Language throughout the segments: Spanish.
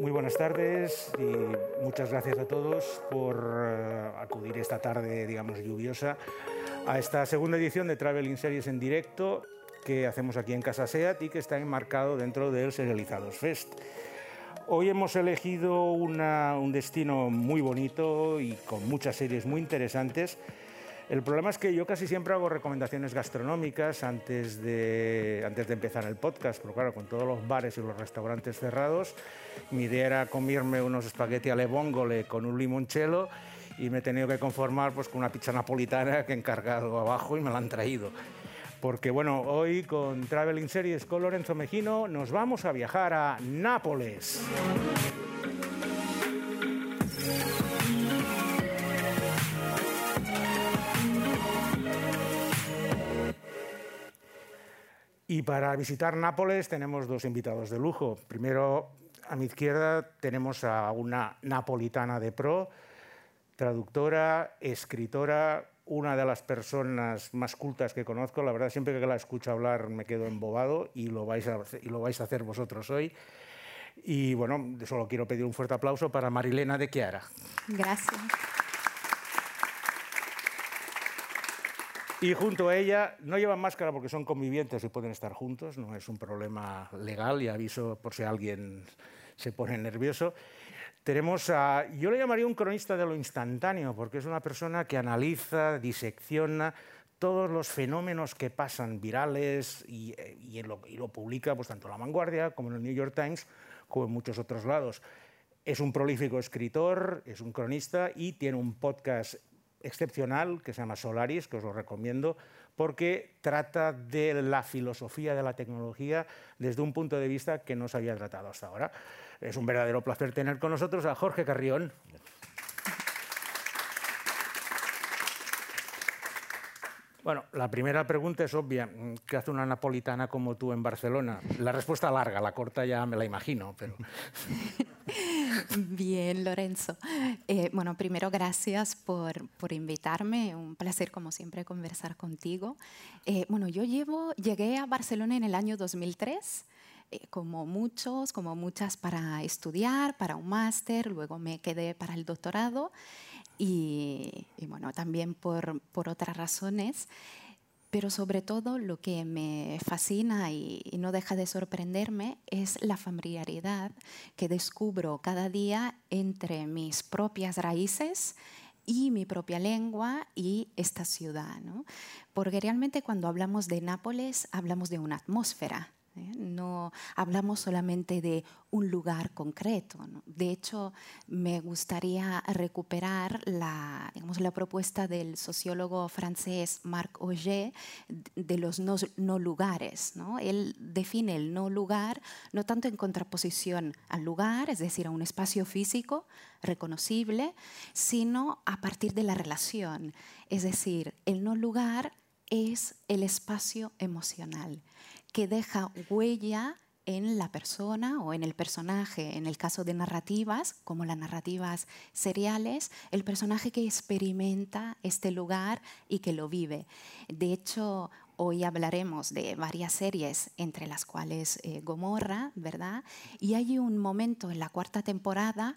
Muy buenas tardes y muchas gracias a todos por eh, acudir esta tarde, digamos, lluviosa a esta segunda edición de Traveling Series en directo que hacemos aquí en Casa SEAT y que está enmarcado dentro del Serializados Fest. Hoy hemos elegido un destino muy bonito y con muchas series muy interesantes el problema es que yo casi siempre hago recomendaciones gastronómicas antes de, antes de empezar el podcast, pero claro, con todos los bares y los restaurantes cerrados, mi idea era comerme unos espagueti alle vongole con un limoncello y me he tenido que conformar pues, con una pizza napolitana que he encargado abajo y me la han traído. Porque bueno, hoy con Traveling Series con Lorenzo Mejino nos vamos a viajar a Nápoles. Y para visitar Nápoles tenemos dos invitados de lujo. Primero, a mi izquierda tenemos a una napolitana de pro, traductora, escritora, una de las personas más cultas que conozco. La verdad, siempre que la escucho hablar me quedo embobado y lo vais a, y lo vais a hacer vosotros hoy. Y bueno, solo quiero pedir un fuerte aplauso para Marilena de Chiara. Gracias. Y junto a ella, no llevan máscara porque son convivientes y pueden estar juntos, no es un problema legal, y aviso por si alguien se pone nervioso. Tenemos a, yo le llamaría un cronista de lo instantáneo, porque es una persona que analiza, disecciona todos los fenómenos que pasan virales y, y, lo, y, lo, publica pues, tanto en La Vanguardia como en el New York Times, como en muchos otros lados. Es un prolífico escritor, es un cronista y tiene un podcast excepcional que se llama Solaris, que os lo recomiendo, porque trata de la filosofía de la tecnología desde un punto de vista que no se había tratado hasta ahora. Es un verdadero placer tener con nosotros a Jorge Carrión. Bueno, la primera pregunta es obvia. ¿Qué hace una napolitana como tú en Barcelona? La respuesta larga, la corta ya me la imagino, pero... Bien, Lorenzo. Eh, bueno, primero gracias por, por, invitarme. Un placer, como siempre, conversar contigo. Eh, bueno, yo llevo, llegué a Barcelona en el año 2003. Eh, como muchos, como muchas para estudiar, para un máster, luego me quedé para el doctorado y, y bueno, también por, por otras razones. Pero sobre todo lo que me fascina y, no deja de sorprenderme es la familiaridad que descubro cada día entre mis propias raíces y mi propia lengua y esta ciudad. ¿no? Porque realmente cuando hablamos de Nápoles hablamos de una atmósfera, ¿eh? No hablamos solamente de un lugar concreto. De hecho, me gustaría recuperar la, digamos, la propuesta del sociólogo francés Marc Auger de los no, no lugares. ¿no? Él define el no lugar no tanto en contraposición al lugar, es decir, a un espacio físico reconocible, sino a partir de la relación. Es decir, el no lugar es el espacio emocional que deja huella en la persona o en el personaje, en el caso de narrativas, como las narrativas seriales, el personaje que experimenta este lugar y que lo vive. De hecho, Hoy hablaremos de varias series, entre las cuales eh, Gomorra, ¿verdad? Y hay un momento en la cuarta temporada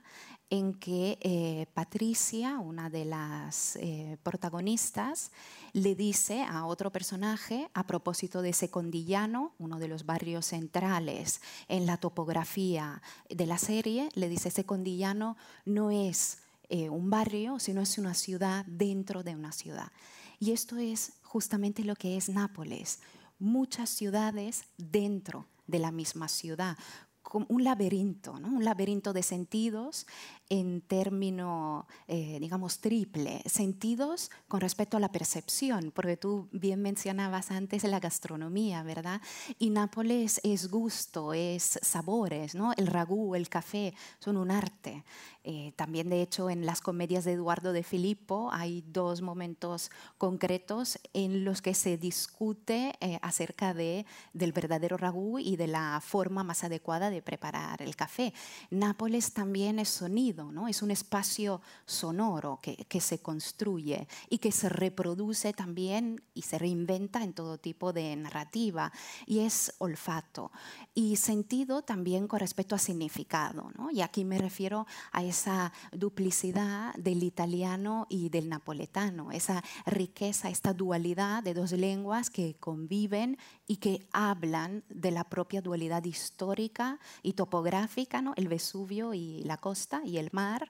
en que eh, Patricia, una de las eh, protagonistas, le dice a otro personaje, a propósito de ese Condillano, uno de los barrios centrales en la topografía de la serie, le dice, ese Condillano no es un barrio, sino es una ciudad dentro de una ciudad. Y esto es justamente lo que es Nápoles, muchas ciudades dentro de la misma ciudad, como un laberinto, ¿no? un laberinto de sentidos en término, eh, digamos, triple, sentidos con respecto a la percepción, porque tú bien mencionabas antes la gastronomía, ¿verdad? Y Nápoles es gusto, es sabores, ¿no? El ragú, el café, son un arte. Eh, también, de hecho, en las comedias de Eduardo de Filippo hay dos momentos concretos en los que se discute eh, acerca de, del verdadero ragú y de la forma más adecuada de preparar el café. Nápoles también es sonido, ¿no? es un espacio sonoro que, que se construye y que se reproduce también y se reinventa en todo tipo de narrativa. Y es olfato. Y sentido también con respecto a significado. ¿no? Y aquí me refiero a esa duplicidad del italiano y del napoletano, esa riqueza, esta dualidad de dos lenguas que conviven y que hablan de la propia dualidad histórica y topográfica, ¿no? el Vesubio y la costa y el mar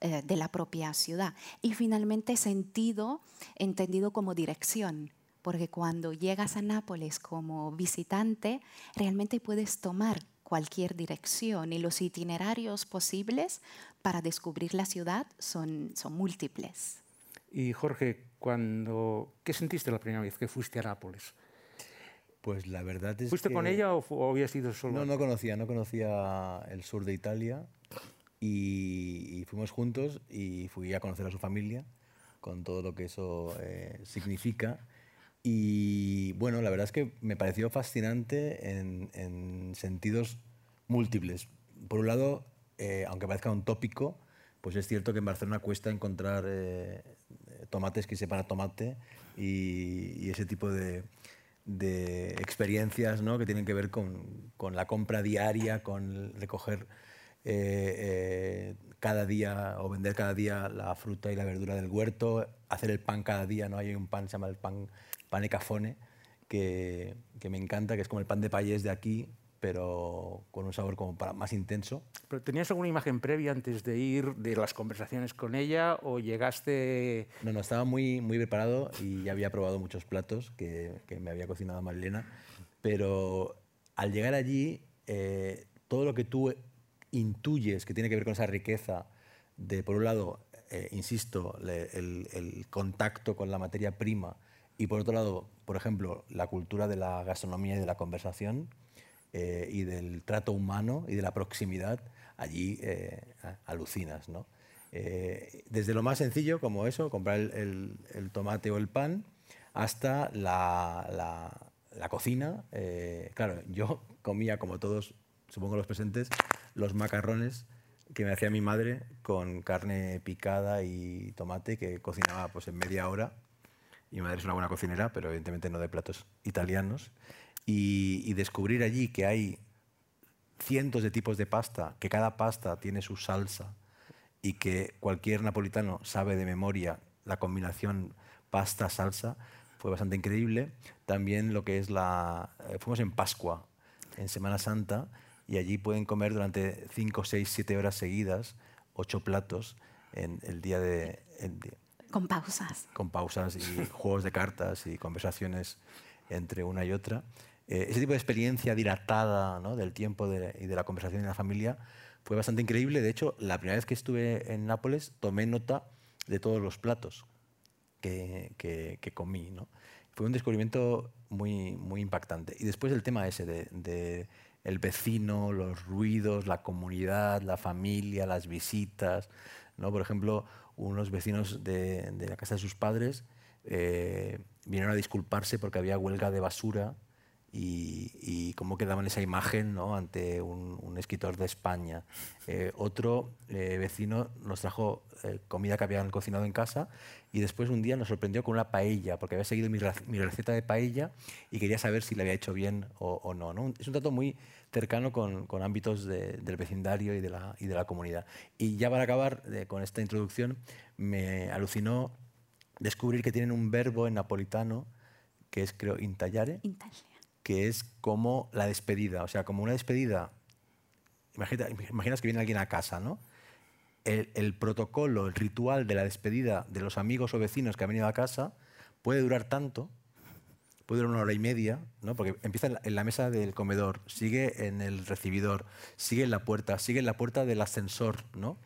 eh, de la propia ciudad. Y finalmente sentido entendido como dirección, porque cuando llegas a Nápoles como visitante, realmente puedes tomar cualquier dirección y los itinerarios posibles para descubrir la ciudad son, son múltiples. Y Jorge, cuando, ¿qué sentiste la primera vez que fuiste a Nápoles? Pues la verdad es ¿Fuiste con ella o, habías ido solo? No, no conocía, no conocía el sur de Italia y, fuimos juntos y fui a conocer a su familia con todo lo que eso eh, significa. Y bueno, la verdad es que me pareció fascinante en, sentidos múltiples. Por un lado, eh, aunque parezca un tópico, pues es cierto que en Barcelona cuesta encontrar eh, tomates que sepan a tomate y, ese tipo de, experiencias ¿no? que tienen que ver con, con la compra diaria, con recoger eh, eh, cada día o vender cada día la fruta y la verdura del huerto, hacer el pan cada día, ¿no? Hay un pan, se llama el pan, pan cafone, que, que me encanta, que es como el pan de payés de aquí, pero con un sabor como para más intenso. ¿Pero ¿Tenías alguna imagen previa antes de ir de las conversaciones con ella o llegaste...? No, no, estaba muy, muy preparado y ya había probado muchos platos que, que me había cocinado Marilena, pero al llegar allí, eh, todo lo que tú intuyes que tiene que ver con esa riqueza de, por un lado, eh, insisto, el, contacto con la materia prima y por otro lado, por ejemplo, la cultura de la gastronomía y de la conversación, eh, y del trato humano y de la proximidad, allí eh, alucinas. ¿no? Desde lo más sencillo, como eso, comprar el, tomate o el pan, hasta la cocina. claro, yo comía, como todos, supongo los presentes, los macarrones que me hacía mi madre con carne picada y tomate que cocinaba pues, en media hora. Mi madre es una buena cocinera, pero evidentemente no de platos italianos y, descubrir allí que hay cientos de tipos de pasta, que cada pasta tiene su salsa y que cualquier napolitano sabe de memoria la combinación pasta-salsa, fue bastante increíble. También lo que es la... Eh, fuimos en Pascua, en Semana Santa, y allí pueden comer durante 5, 6, 7 horas seguidas, ocho platos en el día de... con pausas. Con pausas y juegos de cartas y conversaciones entre una y otra. Eh, ese tipo de experiencia dilatada ¿no? del tiempo y de la conversación en la familia fue bastante increíble. De hecho, la primera vez que estuve en Nápoles tomé nota de todos los platos que, que, comí. ¿no? Fue un descubrimiento muy, muy impactante. Y después el tema ese de, de el vecino, los ruidos, la comunidad, la familia, las visitas. ¿no? Por ejemplo, unos vecinos de, la casa de sus padres eh, vinieron a disculparse porque había huelga de basura y, y, cómo quedaba en esa imagen ¿no? ante un, escritor de España. Eh, otro eh, vecino nos trajo eh, comida que habían cocinado en casa y después un día nos sorprendió con una paella, porque había seguido mi, receta de paella y quería saber si la había hecho bien o, no, no, Es un trato muy cercano con, con ámbitos del vecindario y de, la, y de la comunidad. Y ya para acabar con esta introducción, me alucinó descubrir que tienen un verbo en napolitano que es, creo, intallare que es como la despedida, o sea, como una despedida. imaginas que viene alguien a casa, ¿no? El, protocolo, el ritual de la despedida de los amigos o vecinos que han venido a casa puede durar tanto, puede durar una hora y media, ¿no? porque empieza en la, mesa del comedor, sigue en el recibidor, sigue en la puerta, sigue en la puerta del ascensor. ¿no?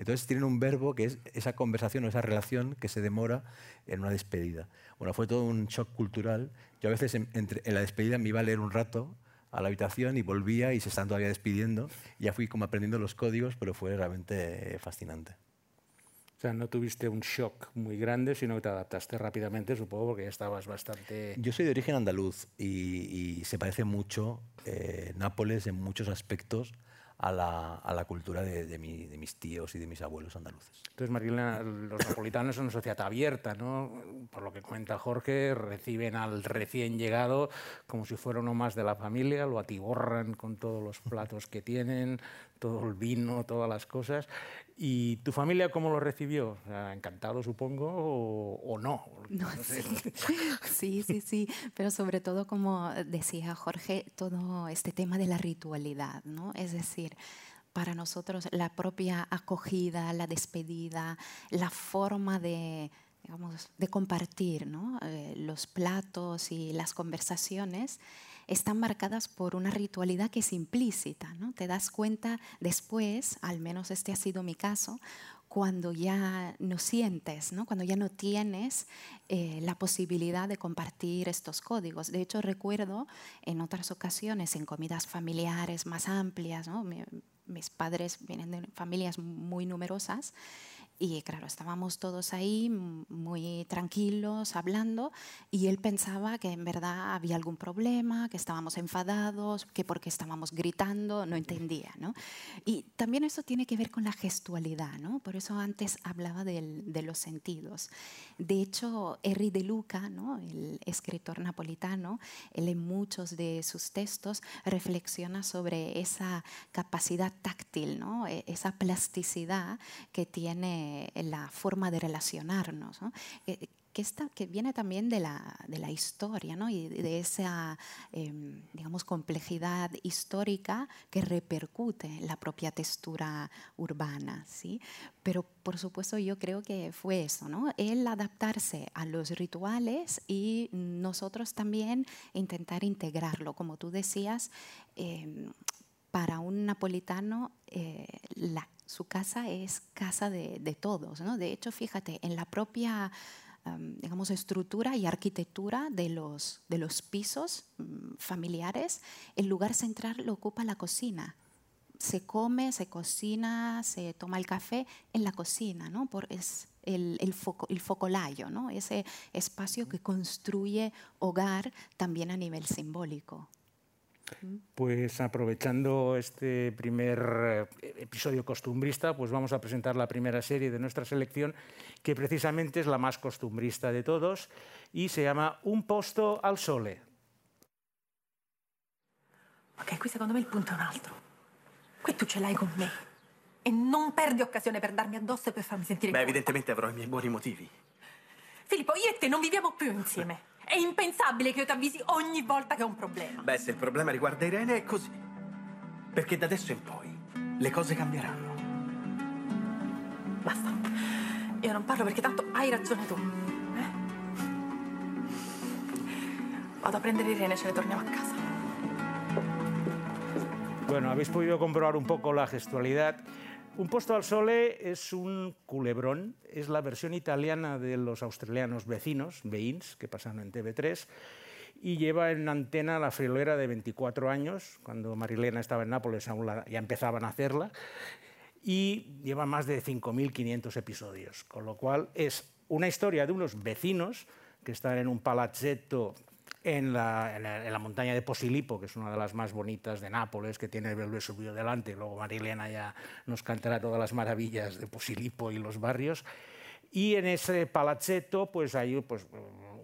Entonces tienen un verbo que es esa conversación o esa relación que se demora en una despedida. Bueno, fue todo un shock cultural. Yo a veces en, entre, en la despedida me iba a leer un rato a la habitación y volvía y se estaban todavía despidiendo. ya fui como aprendiendo los códigos, pero fue realmente fascinante. O sea, no tuviste un shock muy grande, sino que te adaptaste rápidamente, supongo, porque ya estabas bastante... Yo soy de origen andaluz y, se parece mucho eh, Nápoles en muchos aspectos a la, a la cultura de, de, mis tíos y de mis abuelos andaluces. Entonces, Marilena, los napolitanos son una sociedad abierta, ¿no? Por lo que comenta Jorge, reciben al recién llegado como si fuera uno más de la familia, lo atiborran con todos los platos que tienen, todo el vino, todas las cosas. ¿Y tu familia cómo lo recibió? ¿Encantado, supongo, o, no? no, sí. sí, sí, pero sobre todo, como decía Jorge, todo este tema de la ritualidad, ¿no? Es decir, para nosotros la propia acogida, la despedida, la forma de, digamos, de compartir ¿no? Eh, los platos y las conversaciones están marcadas por una ritualidad que es implícita. ¿no? Te das cuenta después, al menos este ha sido mi caso, cuando ya no sientes, ¿no? cuando ya no tienes eh, la posibilidad de compartir estos códigos. De hecho, recuerdo en otras ocasiones, en comidas familiares más amplias, mis padres vienen de familias muy numerosas, y claro, estábamos todos ahí muy tranquilos hablando y él pensaba que en verdad había algún problema, que estábamos enfadados, que porque estábamos gritando, no entendía. ¿no? Y también eso tiene que ver con la gestualidad, ¿no? por eso antes hablaba de los sentidos. De hecho, Henry de Luca, ¿no? el escritor napolitano, él en muchos de sus textos reflexiona sobre esa capacidad táctil, ¿no? E, esa plasticidad que tiene la forma de relacionarnos, que, está, que viene también de la, de la historia ¿no? y de esa em, digamos, complejidad histórica que repercute en la propia textura urbana. ¿sí? Pero por supuesto yo creo que fue eso, ¿no? el adaptarse a los rituales y nosotros también intentar integrarlo. Como tú decías, em, para un napolitano eh, la su casa es casa de, todos. ¿no? De hecho, fíjate, en la propia digamos, estructura y arquitectura de los, de los pisos mm, familiares, el lugar central lo ocupa la cocina. Se come, se cocina, se toma el café en la cocina, ¿no? Por, es el, el, foco, el focolayo, ¿no? ese espacio que construye hogar también a nivel simbólico. Pues aprovechando este primer eh, episodio costumbrista, pues vamos a presentar la primera serie de nuestra selección, que precisamente es la más costumbrista de todos y se llama Un posto al sole. Ok, qui secondo me il punto è un altro. Qui tu ce l'hai con me e non perdi occasione per darmi addosso e per farmi sentire... Beh, evidentemente avrò i miei buoni motivi. Filippo, io e te non viviamo più insieme. È impensabile che io ti avvisi ogni volta che ho un problema. Beh, se il problema riguarda Irene è così. Perché da adesso in poi le cose cambieranno. Basta. Io non parlo perché tanto hai ragione tu. Eh? Vado a prendere Irene e ce ne torniamo a casa. Bueno, habéis podido comprobar un poco la gestualidad. Un posto al sole es un culebrón, es la versión italiana de los australianos vecinos, Veins, que pasan en TV3, y lleva en antena la friolera de 24 años, cuando Marilena estaba en Nápoles aún ya empezaban a hacerla, y lleva más de 5.500 episodios, con lo cual es una historia de unos vecinos que están en un palazzetto en la, montaña de Posilipo, que es una de las más bonitas de Nápoles, que tiene el Vesubio delante. Luego Marilena ya nos cantará todas las maravillas de Posilipo y los barrios. Y en ese palazzetto pues hay pues,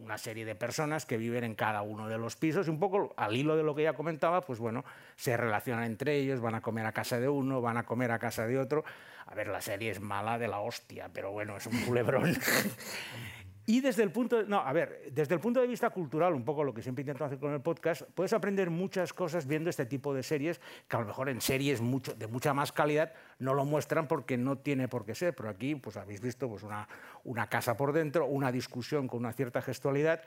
una serie de personas que viven en cada uno de los pisos y un poco al hilo de lo que ya comentaba, pues bueno, se relacionan entre ellos, van a comer a casa de uno, van a comer a casa de otro. A ver, la serie es mala de la hostia, pero bueno, es un culebrón. Y desde el punto, de, no, a ver, desde el punto de vista cultural, un poco lo que siempre intento hacer con el podcast, puedes aprender muchas cosas viendo este tipo de series, que a lo mejor en series mucho, de mucha más calidad no lo muestran porque no tiene por qué ser, pero aquí pues habéis visto pues una, una casa por dentro, una discusión con una cierta gestualidad,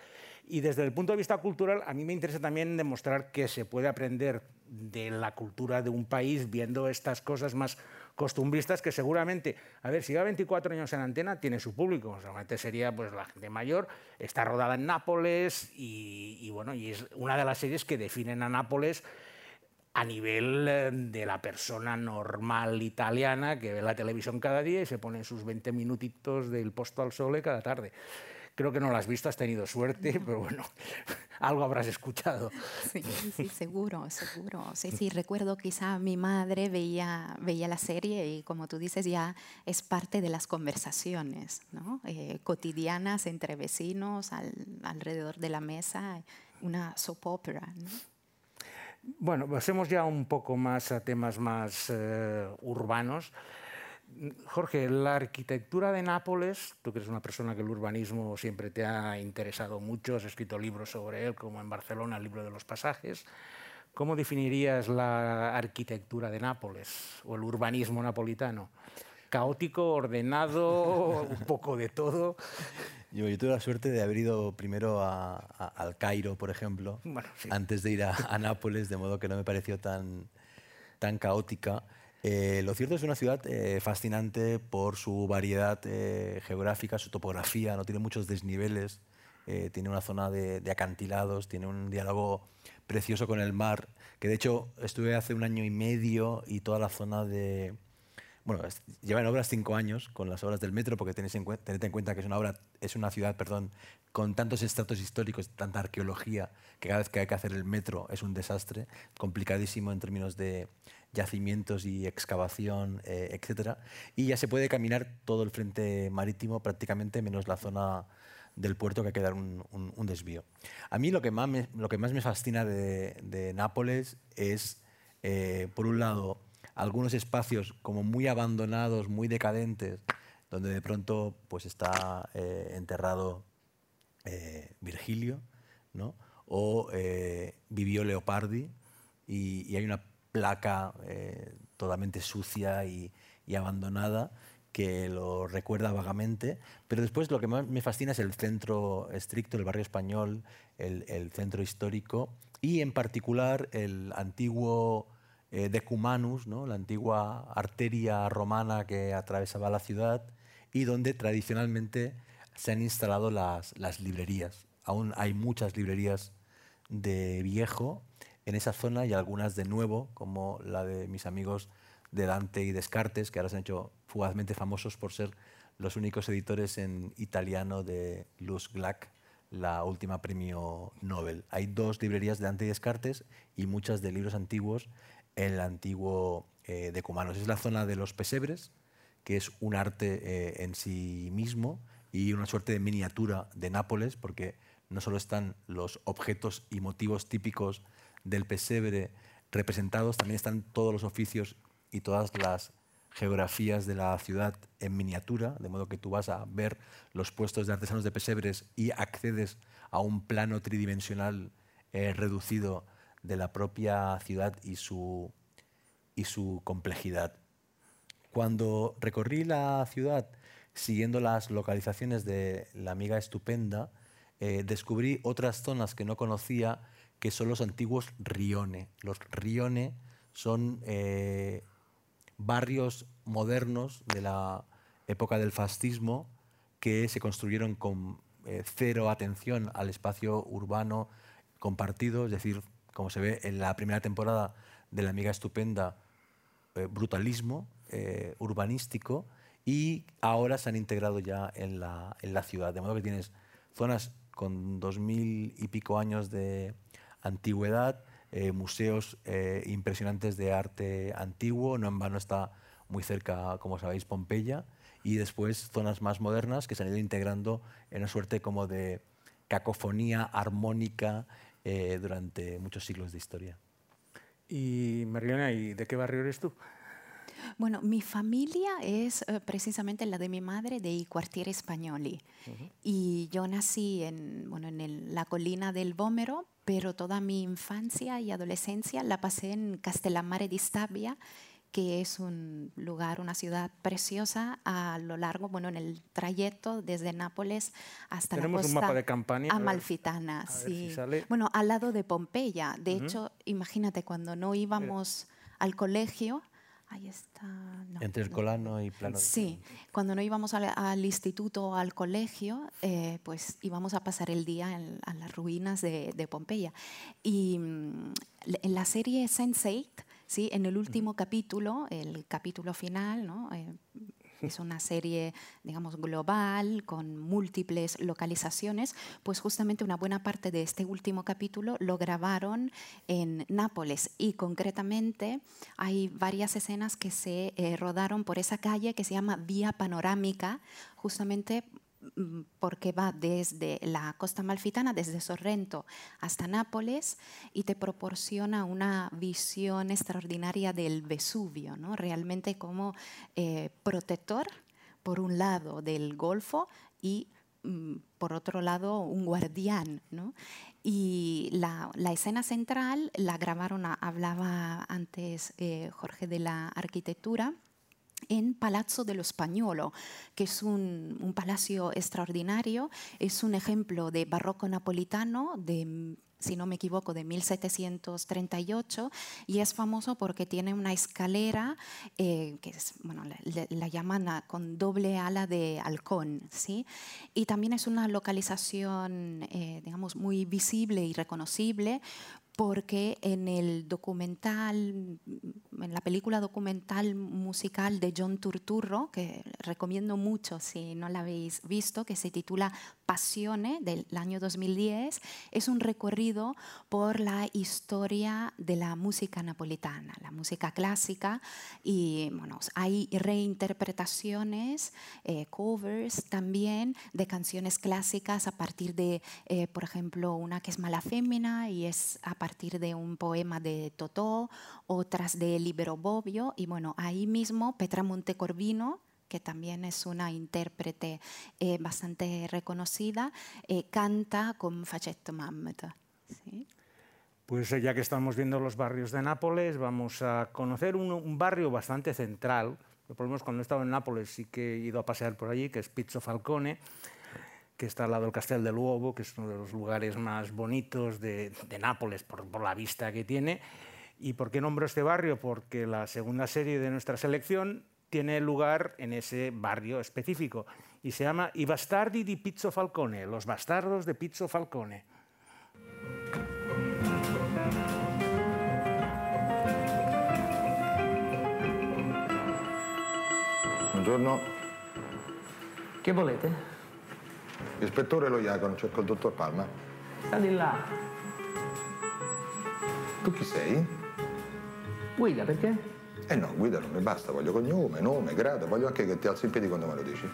y desde el punto de vista cultural a mí me interesa también demostrar que se puede aprender de la cultura de un país viendo estas cosas más costumbristas que seguramente, a ver, si lleva 24 años en antena, tiene su público, seguramente sería pues la gente mayor, está rodada en Nápoles y, bueno, y es una de las series que definen a Nápoles a nivel eh, de la persona normal italiana que ve la televisión cada día y se pone sus 20 minutitos del posto al sole cada tarde. Creo que no lo has visto, has tenido suerte, pero bueno, algo habrás escuchado. Sí, sí, seguro, seguro. Sí, sí, recuerdo quizá mi madre veía, veía la serie y como tú dices ya es parte de las conversaciones ¿no? Eh, cotidianas entre vecinos al, alrededor de la mesa, una soap opera. ¿no? Bueno, pasemos ya un poco más a temas más eh, urbanos. Jorge, la arquitectura de Nápoles, tú que eres una persona que el urbanismo siempre te ha interesado mucho, has escrito libros sobre él, como en Barcelona, el libro de los pasajes. ¿Cómo definirías la arquitectura de Nápoles o el urbanismo napolitano? ¿Caótico, ordenado, un poco de todo? Yo, yo, tuve la suerte de haber ido primero a, a, al Cairo, por ejemplo, bueno, sí. antes de ir a, a, Nápoles, de modo que no me pareció tan, tan caótica. Eh, lo cierto es es una ciudad eh, fascinante por su variedad eh, geográfica, su topografía, no tiene muchos desniveles, tiene una zona de, acantilados, tiene un diálogo precioso con el mar, que de hecho estuve hace un año y medio y toda la zona de... Bueno, lleva en obras cinco años con las obras del metro, porque tenéis en, tened en cuenta que es una, obra, es una ciudad perdón, con tantos estratos históricos, tanta arqueología, que cada vez que hay que hacer el metro es un desastre, complicadísimo en términos de, yacimientos y excavación, eh, etc. Y ya se puede caminar todo el frente marítimo prácticamente, menos la zona del puerto que hay que dar un, un, desvío. A mí lo que más me, lo que más me fascina de, de Nápoles es, eh, por un lado, algunos espacios como muy abandonados, muy decadentes, donde de pronto pues está eh, enterrado eh, Virgilio, ¿no? o vivió Leopardi, y, y hay una placa eh, totalmente sucia y, abandonada que lo recuerda vagamente, pero después lo que más me fascina es el centro estricto, el barrio español, el, el centro histórico y en particular el antiguo eh, Decumanus, ¿no? la antigua arteria romana que atravesaba la ciudad y donde tradicionalmente se han instalado las, las librerías. Aún hay muchas librerías de viejo en esa zona y algunas de nuevo, como la de mis amigos de Dante y Descartes, que ahora se han hecho fugazmente famosos por ser los únicos editores en italiano de Luz Glack, la última premio Nobel. Hay dos librerías de Dante y Descartes y muchas de libros antiguos en el antiguo eh, de Cumanos. Es la zona de los pesebres, que es un arte eh, en sí mismo y una suerte de miniatura de Nápoles, porque no solo están los objetos y motivos típicos del pesebre representados, también están todos los oficios y todas las geografías de la ciudad en miniatura, de modo que tú vas a ver los puestos de artesanos de pesebres y accedes a un plano tridimensional eh, reducido de la propia ciudad y su, y su complejidad. Cuando recorrí la ciudad siguiendo las localizaciones de la amiga estupenda, eh, descubrí otras zonas que no conocía que son los antiguos rione. Los rione son eh, barrios modernos de la época del fascismo que se construyeron con eh, cero atención al espacio urbano compartido, es decir, como se ve en la primera temporada de La Amiga Estupenda, eh, brutalismo urbanístico y ahora se han integrado ya en la, en la ciudad, de modo que tienes zonas con dos mil y pico años de, antigüedad, eh, museos eh, impresionantes de arte antiguo, no en vano está muy cerca, como sabéis, Pompeya, y después zonas más modernas que se han ido integrando en una suerte como de cacofonía armónica eh, durante muchos siglos de historia. Y Marilena, ¿y de qué barrio eres tú? Bueno, mi familia es uh, precisamente la de mi madre de Quartiere Spagnoli. Uh -huh. Y yo nací en, bueno, en el, la colina del Bómero, pero toda mi infancia y adolescencia la pasé en Castellammare di Stabia, que es un lugar, una ciudad preciosa a lo largo, bueno, en el trayecto desde Nápoles hasta Tenemos la costa un mapa de Campania, amalfitana. a ver sí. si sale. Bueno, al lado de Pompeya. De hecho, imagínate cuando no íbamos al colegio, Ahí está. no, Entre el no. Colano y Plano. Sí, cuando no íbamos al, al instituto o al colegio, eh, pues íbamos a pasar el día en, a las ruinas de, de Pompeya. Y mm, en la serie Sense8, ¿sí? en el último capítulo, el capítulo final, ¿no? Eh, es una serie, digamos, global, con múltiples localizaciones, pues justamente una buena parte de este último capítulo lo grabaron en Nápoles. Y concretamente hay varias escenas que se eh, rodaron por esa calle que se llama Vía Panorámica, justamente porque va desde la costa malfitana, desde Sorrento hasta Nápoles, y te proporciona una visión extraordinaria del Vesubio, ¿no? realmente como eh, protector, por un lado, del Golfo y mm, por otro lado, un guardián. ¿no? Y la, escena central la grabaron, hablaba antes eh, Jorge de la arquitectura, en Palazzo dello Spagnolo, que es un, un palacio extraordinario, es un ejemplo de barroco napolitano de si no me equivoco, de 1738 y es famoso porque tiene una escalera eh, que es, bueno, la, la- con doble ala de halcón, ¿sí? Y también es una localización, eh, digamos, muy visible y reconocible porque en el documental, en la película documental musical de John Turturro, que recomiendo mucho si no la habéis visto, que se titula Passione del año 2010, es un recorrido por la historia de la música napolitana, la música clásica, y bueno, hay reinterpretaciones, eh, covers también de canciones clásicas a partir de, eh, por ejemplo, una que es Mala Fémina y es a partir de un poema de Totò, otras de Libero Bobbio, y bueno, ahí mismo Petra Montecorvino, que también es una intérprete eh, bastante reconocida, eh, canta con Facetto Mammut. ¿sí? Pues eh, ya que estamos viendo los barrios de Nápoles, vamos a conocer un, un barrio bastante central. Por lo menos cuando he estado en Nápoles sí que he ido a pasear por allí, que es Pizzo Falcone, que está al lado del Castel del Uovo, que es uno de los lugares más bonitos de, de Nápoles por, por la vista que tiene. ¿Y por qué nombro este barrio? Porque la segunda serie de nuestra selección tiene lugar en ese barrio específico y se llama I Bastardi di Pizzo Falcone, los bastardos de Pizzo Falcone. Buongiorno, Che volete? ispettore Lo Iacono, cerco il dottor Palma. Sta di là. Tu chi sei? Guida, perché? Eh no, guida non mi basta, voglio cognome, nome, grado, voglio anche che ti alzi in piedi quando me lo dici.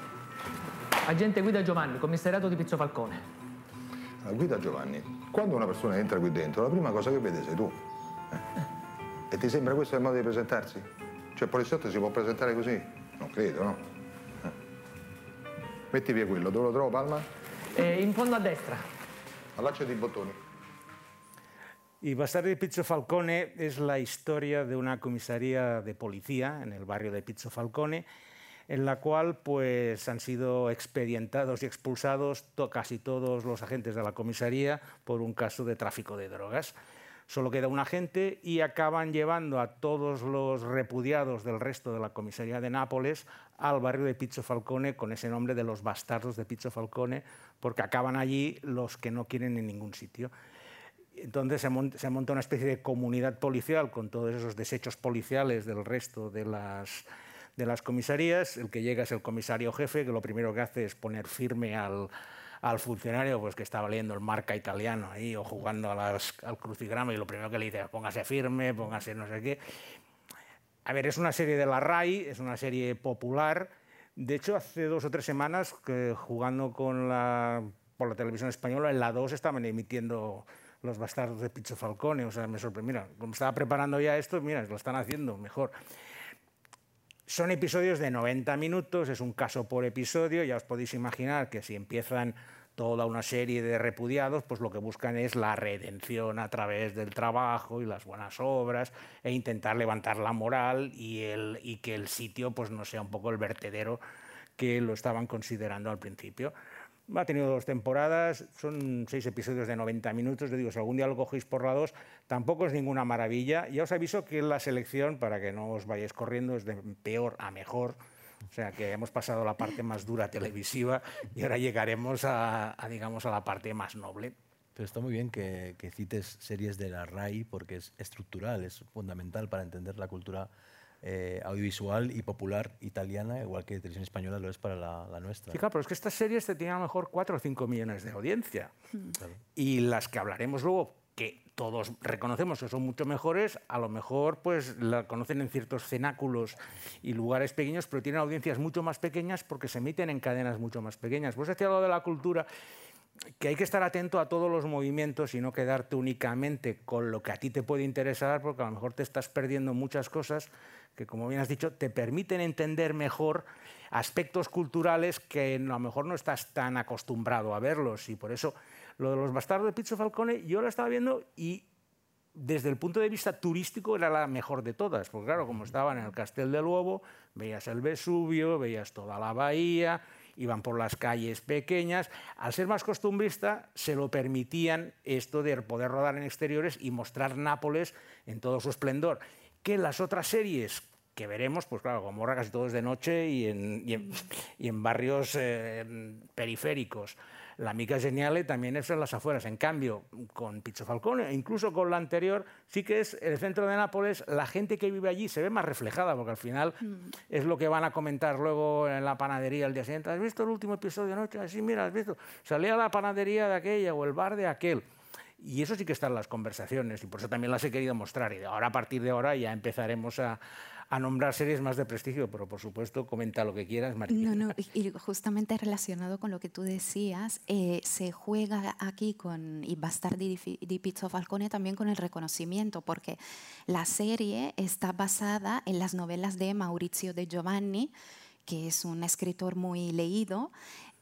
Agente Guida Giovanni, commissariato di Pizzo Falcone. La guida Giovanni, quando una persona entra qui dentro, la prima cosa che vede sei tu. Eh. E ti sembra questo il modo di presentarsi? Cioè il poliziotto si può presentare così? Non credo, no? Eh. Metti via quello, dove lo trovo Palma? E in fondo a destra. Allacciati i bottoni. Y Bastardi de Pizzo Falcone es la historia de una comisaría de policía en el barrio de Pizzo Falcone, en la cual pues, han sido expedientados y expulsados casi todos los agentes de la comisaría por un caso de tráfico de drogas. Solo queda un agente y acaban llevando a todos los repudiados del resto de la comisaría de Nápoles al barrio de Pizzo Falcone con ese nombre de los bastardos de Pizzo Falcone, porque acaban allí los que no quieren en ningún sitio. Entonces se, mon- se monta una especie de comunidad policial con todos esos desechos policiales del resto de las, de las comisarías. El que llega es el comisario jefe, que lo primero que hace es poner firme al, al funcionario pues, que estaba leyendo el marca italiano ahí o jugando a las- al crucigrama y lo primero que le dice póngase firme, póngase no sé qué. A ver, es una serie de la RAI, es una serie popular. De hecho, hace dos o tres semanas, que jugando con la, por la televisión española, en la 2 estaban emitiendo Los Bastardos de Pizzo Falcone. O sea, me sorprendió. Mira, como estaba preparando ya esto, mira, lo están haciendo mejor. Son episodios de 90 minutos, es un caso por episodio. Ya os podéis imaginar que si empiezan toda una serie de repudiados, pues lo que buscan es la redención a través del trabajo y las buenas obras e intentar levantar la moral y, y que el sitio pues no sea un poco el vertedero que lo estaban considerando al principio. Ha tenido dos temporadas, son seis episodios de 90 minutos. Yo digo, si algún día lo cogéis por la dos, tampoco es ninguna maravilla. Ya os aviso que la selección, para que no os vayáis corriendo, es de peor a mejor. O sea que hemos pasado la parte más dura televisiva y ahora llegaremos a, a digamos, a la parte más noble. Pero está muy bien que, que, cites series de la RAI porque es estructural, es fundamental para entender la cultura eh, audiovisual y popular italiana, igual que televisión española lo es para la, la nuestra. Sí, claro, pero es que estas series te tienen a lo mejor 4 o 5 millones de audiencia. Claro. Y las que hablaremos luego, que todos reconocemos que son mucho mejores, a lo mejor pues la conocen en ciertos cenáculos y lugares pequeños, pero tienen audiencias mucho más pequeñas porque se emiten en cadenas mucho más pequeñas. Pues este lado de la cultura que hay que estar atento a todos los movimientos y no quedarte únicamente con lo que a ti te puede interesar, porque a lo mejor te estás perdiendo muchas cosas que, como bien has dicho, te permiten entender mejor aspectos culturales que a lo mejor no estás tan acostumbrado a verlos. Y por eso lo de los bastardos de Pizzo Falcone yo lo estaba viendo y desde el punto de vista turístico era la mejor de todas, porque claro, como estaban en el Castel del Uovo, veías el Vesubio, veías toda la bahía, iban por las calles pequeñas. Al ser más costumbrista, se lo permitían esto de poder rodar en exteriores y mostrar Nápoles en todo su esplendor. Que las otras series que veremos, pues claro, como casi todo es de noche y en barrios eh, periféricos. La mica geniale también es en las afueras. En cambio, con Pizzo Falcone, incluso con la anterior, sí que es el centro de Nápoles, la gente que vive allí se ve más reflejada, porque al final mm. es lo que van a comentar luego en la panadería el día siguiente. ¿Has visto el último episodio de anoche? Así, mira, has visto. Salía la panadería de aquella o el bar de aquel. Y eso sí que está en las conversaciones y por eso también las he querido mostrar. Y ahora, a partir de ahora, ya empezaremos a, a nombrar series más de prestigio, pero por supuesto, comenta lo que quieras, María. No, no, y justamente relacionado con lo que tú decías, eh, se juega aquí con y Bastardi di, di Pizzo Falcone también con el reconocimiento, porque la serie está basada en las novelas de Maurizio de Giovanni, que es un escritor muy leído,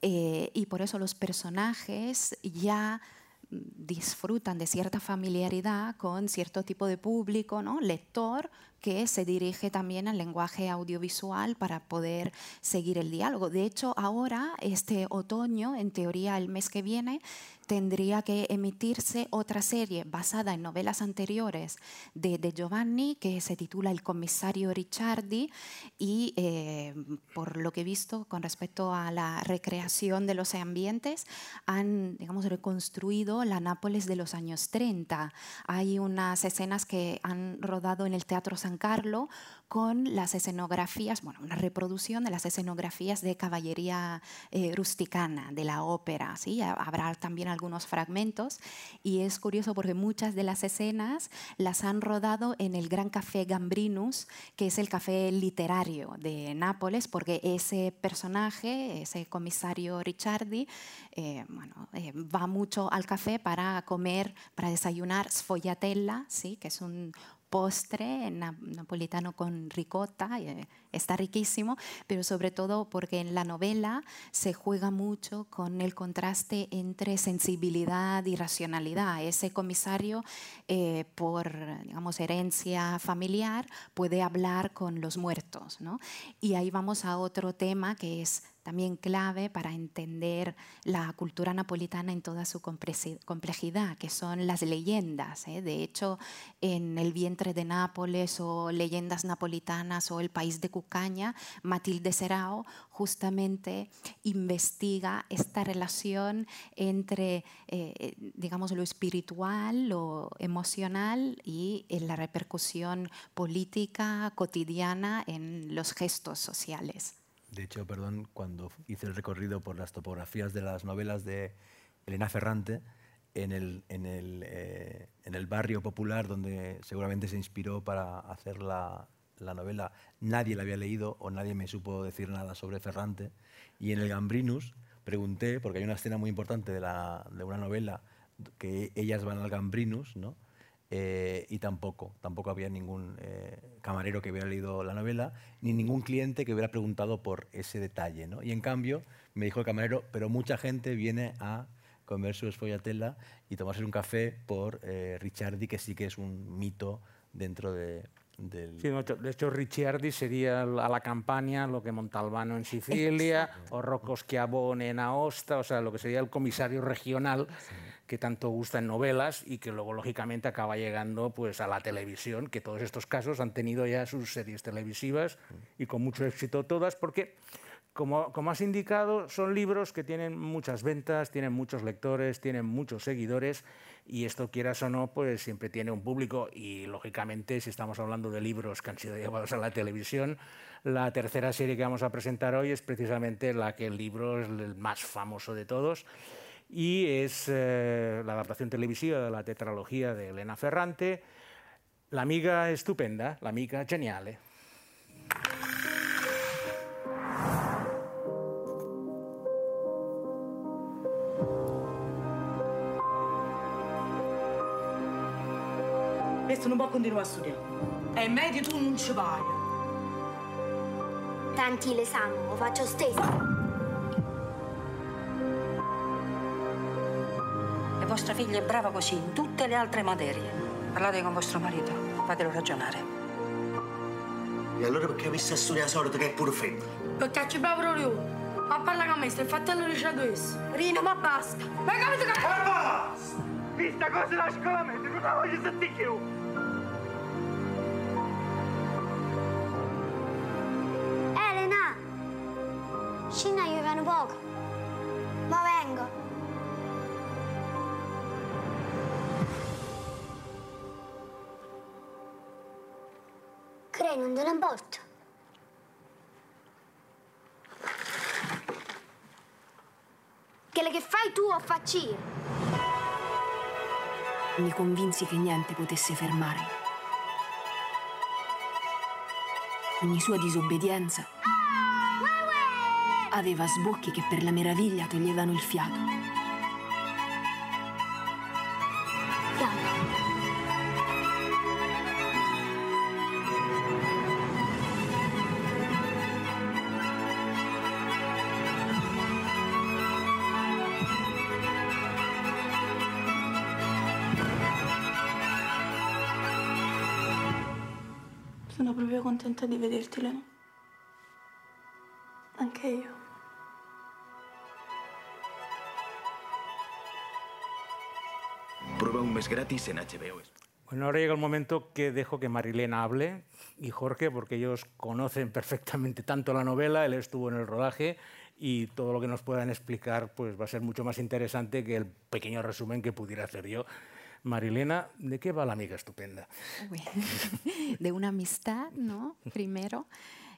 eh, y por eso los personajes ya disfrutan de cierta familiaridad con cierto tipo de público, ¿no? lector, que se dirige también al lenguaje audiovisual para poder seguir el diálogo. De hecho, ahora, este otoño, en teoría el mes que viene, tendría que emitirse otra serie basada en novelas anteriores de, Giovanni que se titula El comisario Ricciardi y eh, por lo que he visto con respecto a la recreación de los ambientes han digamos reconstruido la Nápoles de los años 30. Hay unas escenas que han rodado en el Teatro San Carlo con las escenografías, bueno, una reproducción de las escenografías de caballería eh, rusticana, de la ópera, ¿sí? Habrá también algunos fragmentos y es curioso porque muchas de las escenas las han rodado en el Gran Café Gambrinus, que es el café literario de Nápoles, porque ese personaje, ese comisario Ricciardi, eh, bueno, eh, va mucho al café para comer, para desayunar sfogliatella, ¿sí? que es un postre napolitano con ricota, eh, está riquísimo, pero sobre todo porque en la novela se juega mucho con el contraste entre sensibilidad y racionalidad. Ese comisario, eh, por digamos, herencia familiar, puede hablar con los muertos. ¿no? Y ahí vamos a otro tema que es también clave para entender la cultura napolitana en toda su complejidad, que son las leyendas. ¿eh? De hecho, en El vientre de Nápoles o Leyendas napolitanas o El país de Cucaña, Matilde Serao justamente investiga esta relación entre, eh, digamos, lo espiritual, lo emocional y en la repercusión política cotidiana en los gestos sociales. De hecho, perdón, cuando hice el recorrido por las topografías de las novelas de Elena Ferrante, en el, en el, eh, en el barrio popular donde seguramente se inspiró para hacer la, la, novela, nadie la había leído o nadie me supo decir nada sobre Ferrante. Y en el Gambrinus pregunté, porque hay una escena muy importante de, la, de una novela que ellas van al Gambrinus, ¿no? Eh, y tampoco, tampoco había ningún eh, camarero que hubiera leído la novela, ni ningún cliente que hubiera preguntado por ese detalle. ¿no? Y en cambio, me dijo el camarero, pero mucha gente viene a comer su esfollatela y tomarse un café por eh, Ricciardi, que sí que es un mito dentro de, del... Sí, de hecho, Ricciardi sería a la campaña lo que Montalbano en Sicilia o Rocco Schiavone en Aosta, o sea, lo que sería el comisario regional que tanto gusta en novelas y que luego, lógicamente, acaba llegando pues, a la televisión, que todos estos casos han tenido ya sus series televisivas y con mucho éxito todas, porque como, como, has indicado, son libros que tienen muchas ventas, tienen muchos lectores, tienen muchos seguidores y esto, quieras o no, pues siempre tiene un público. Y, lógicamente, si estamos hablando de libros que han sido llevados a la televisión, la tercera serie que vamos a presentar hoy es precisamente la que el libro es el más famoso de todos y es eh, la adaptación televisiva de la tetralogía de Elena Ferrante, La amiga estupenda, la amiga geniale. Questo non può continuare a studiare. È meglio tu non ci vai. Tanti l'esame, lo faccio stesso. E vostra figlia è brava così in tutte le altre materie. Parlate con vostro marito, fatelo ragionare. E allora perché avessi a studiare solito che è pure femmina? Perché ci proprio lui. Ma parla con me, stai fatto liceo questo. Rino, ma basta. Ma come ti Ma basta! Vista cosa da scuola, non la voglio sentire più. Elena! Scina, io vengo poco. Ma vengo. Crei, non te ne importa. Quello che fai tu o faccio io. Mi convinsi che niente potesse fermarlo. Ogni sua disobbedienza aveva sbocchi che per la meraviglia toglievano il fiato. Gratis en HBO. Bueno, ahora llega el momento que dejo que Marilena hable y Jorge, porque ellos conocen perfectamente tanto la novela, él estuvo en el rodaje y todo lo que nos puedan explicar pues va a ser mucho más interesante que el pequeño resumen que pudiera hacer yo. Marilena, ¿de qué va la amiga estupenda? De una amistad, ¿no? Primero.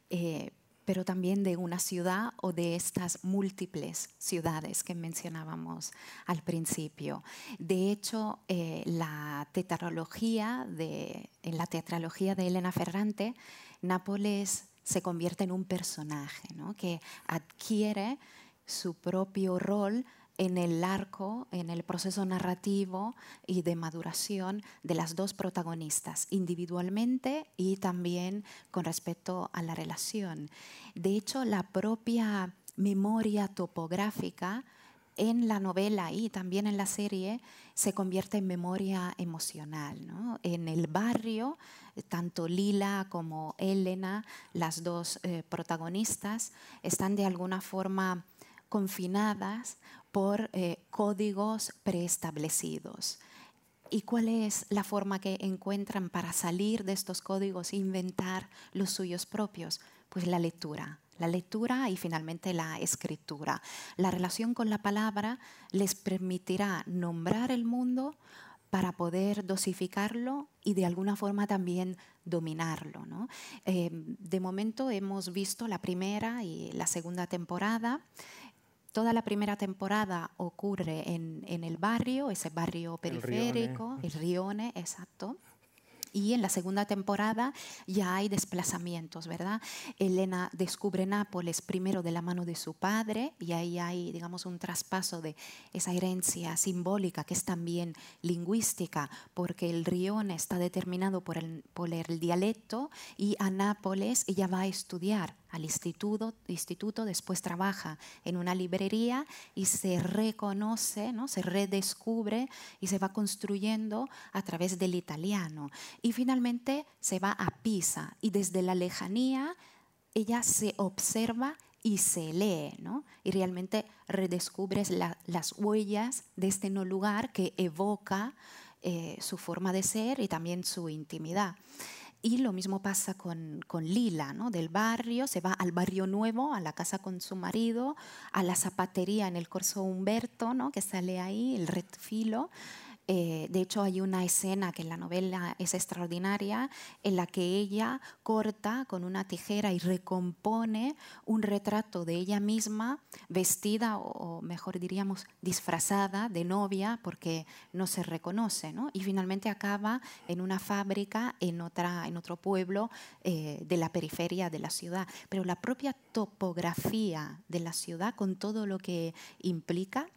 Eh, pero también de una ciudad o de estas múltiples ciudades que mencionábamos al principio. De hecho, eh, la tetralogía de, en la tetralogía de Elena Ferrante, Nápoles se convierte en un personaje ¿no? que adquiere su propio rol en el arco, en el proceso narrativo y de maduración de las dos protagonistas, individualmente y también con respecto a la relación. De hecho, la propia memoria topográfica en la novela y también en la serie se convierte en memoria emocional. En el barrio, tanto Lila como Elena, las dos eh, protagonistas, están de alguna forma confinadas por eh, códigos preestablecidos. ¿Y cuál es la forma que encuentran para salir de estos códigos e inventar los suyos propios? Pues la lectura, la lectura y finalmente la escritura. La relación con la palabra les permitirá nombrar el mundo para poder dosificarlo y de alguna forma también dominarlo. ¿no? Eh, de momento hemos visto la primera y la segunda temporada. Toda la primera temporada ocurre en, en el barrio, ese barrio periférico, el Rione, exacto. Y en la segunda temporada ya hay desplazamientos, ¿verdad? Elena descubre Nápoles primero de la mano de su padre y ahí hay, digamos, un traspaso de esa herencia simbólica que es también lingüística, porque el Rione está determinado por el, por el dialecto y a Nápoles ella va a estudiar al instituto, instituto, después trabaja en una librería y se reconoce, ¿no? se redescubre y se va construyendo a través del italiano. Y finalmente se va a Pisa y desde la lejanía ella se observa y se lee, ¿no? Y realmente redescubres las huellas de este no lugar que evoca eh, su forma de ser y también su intimidad. Y lo mismo pasa con, con Lila, ¿no? del barrio, se va al barrio nuevo, a la casa con su marido, a la zapatería en el Corso Humberto, ¿no? que sale ahí, el red eh, de hecho, hay una escena que en la novela es extraordinaria, en la que ella corta con una tijera y recompone un retrato de ella misma vestida, o mejor diríamos, disfrazada de novia, porque no se reconoce. Y finalmente acaba en una fábrica en, otra, en otro pueblo eh, de la periferia de la ciudad. Pero la propia topografía de la ciudad, con todo lo que implica,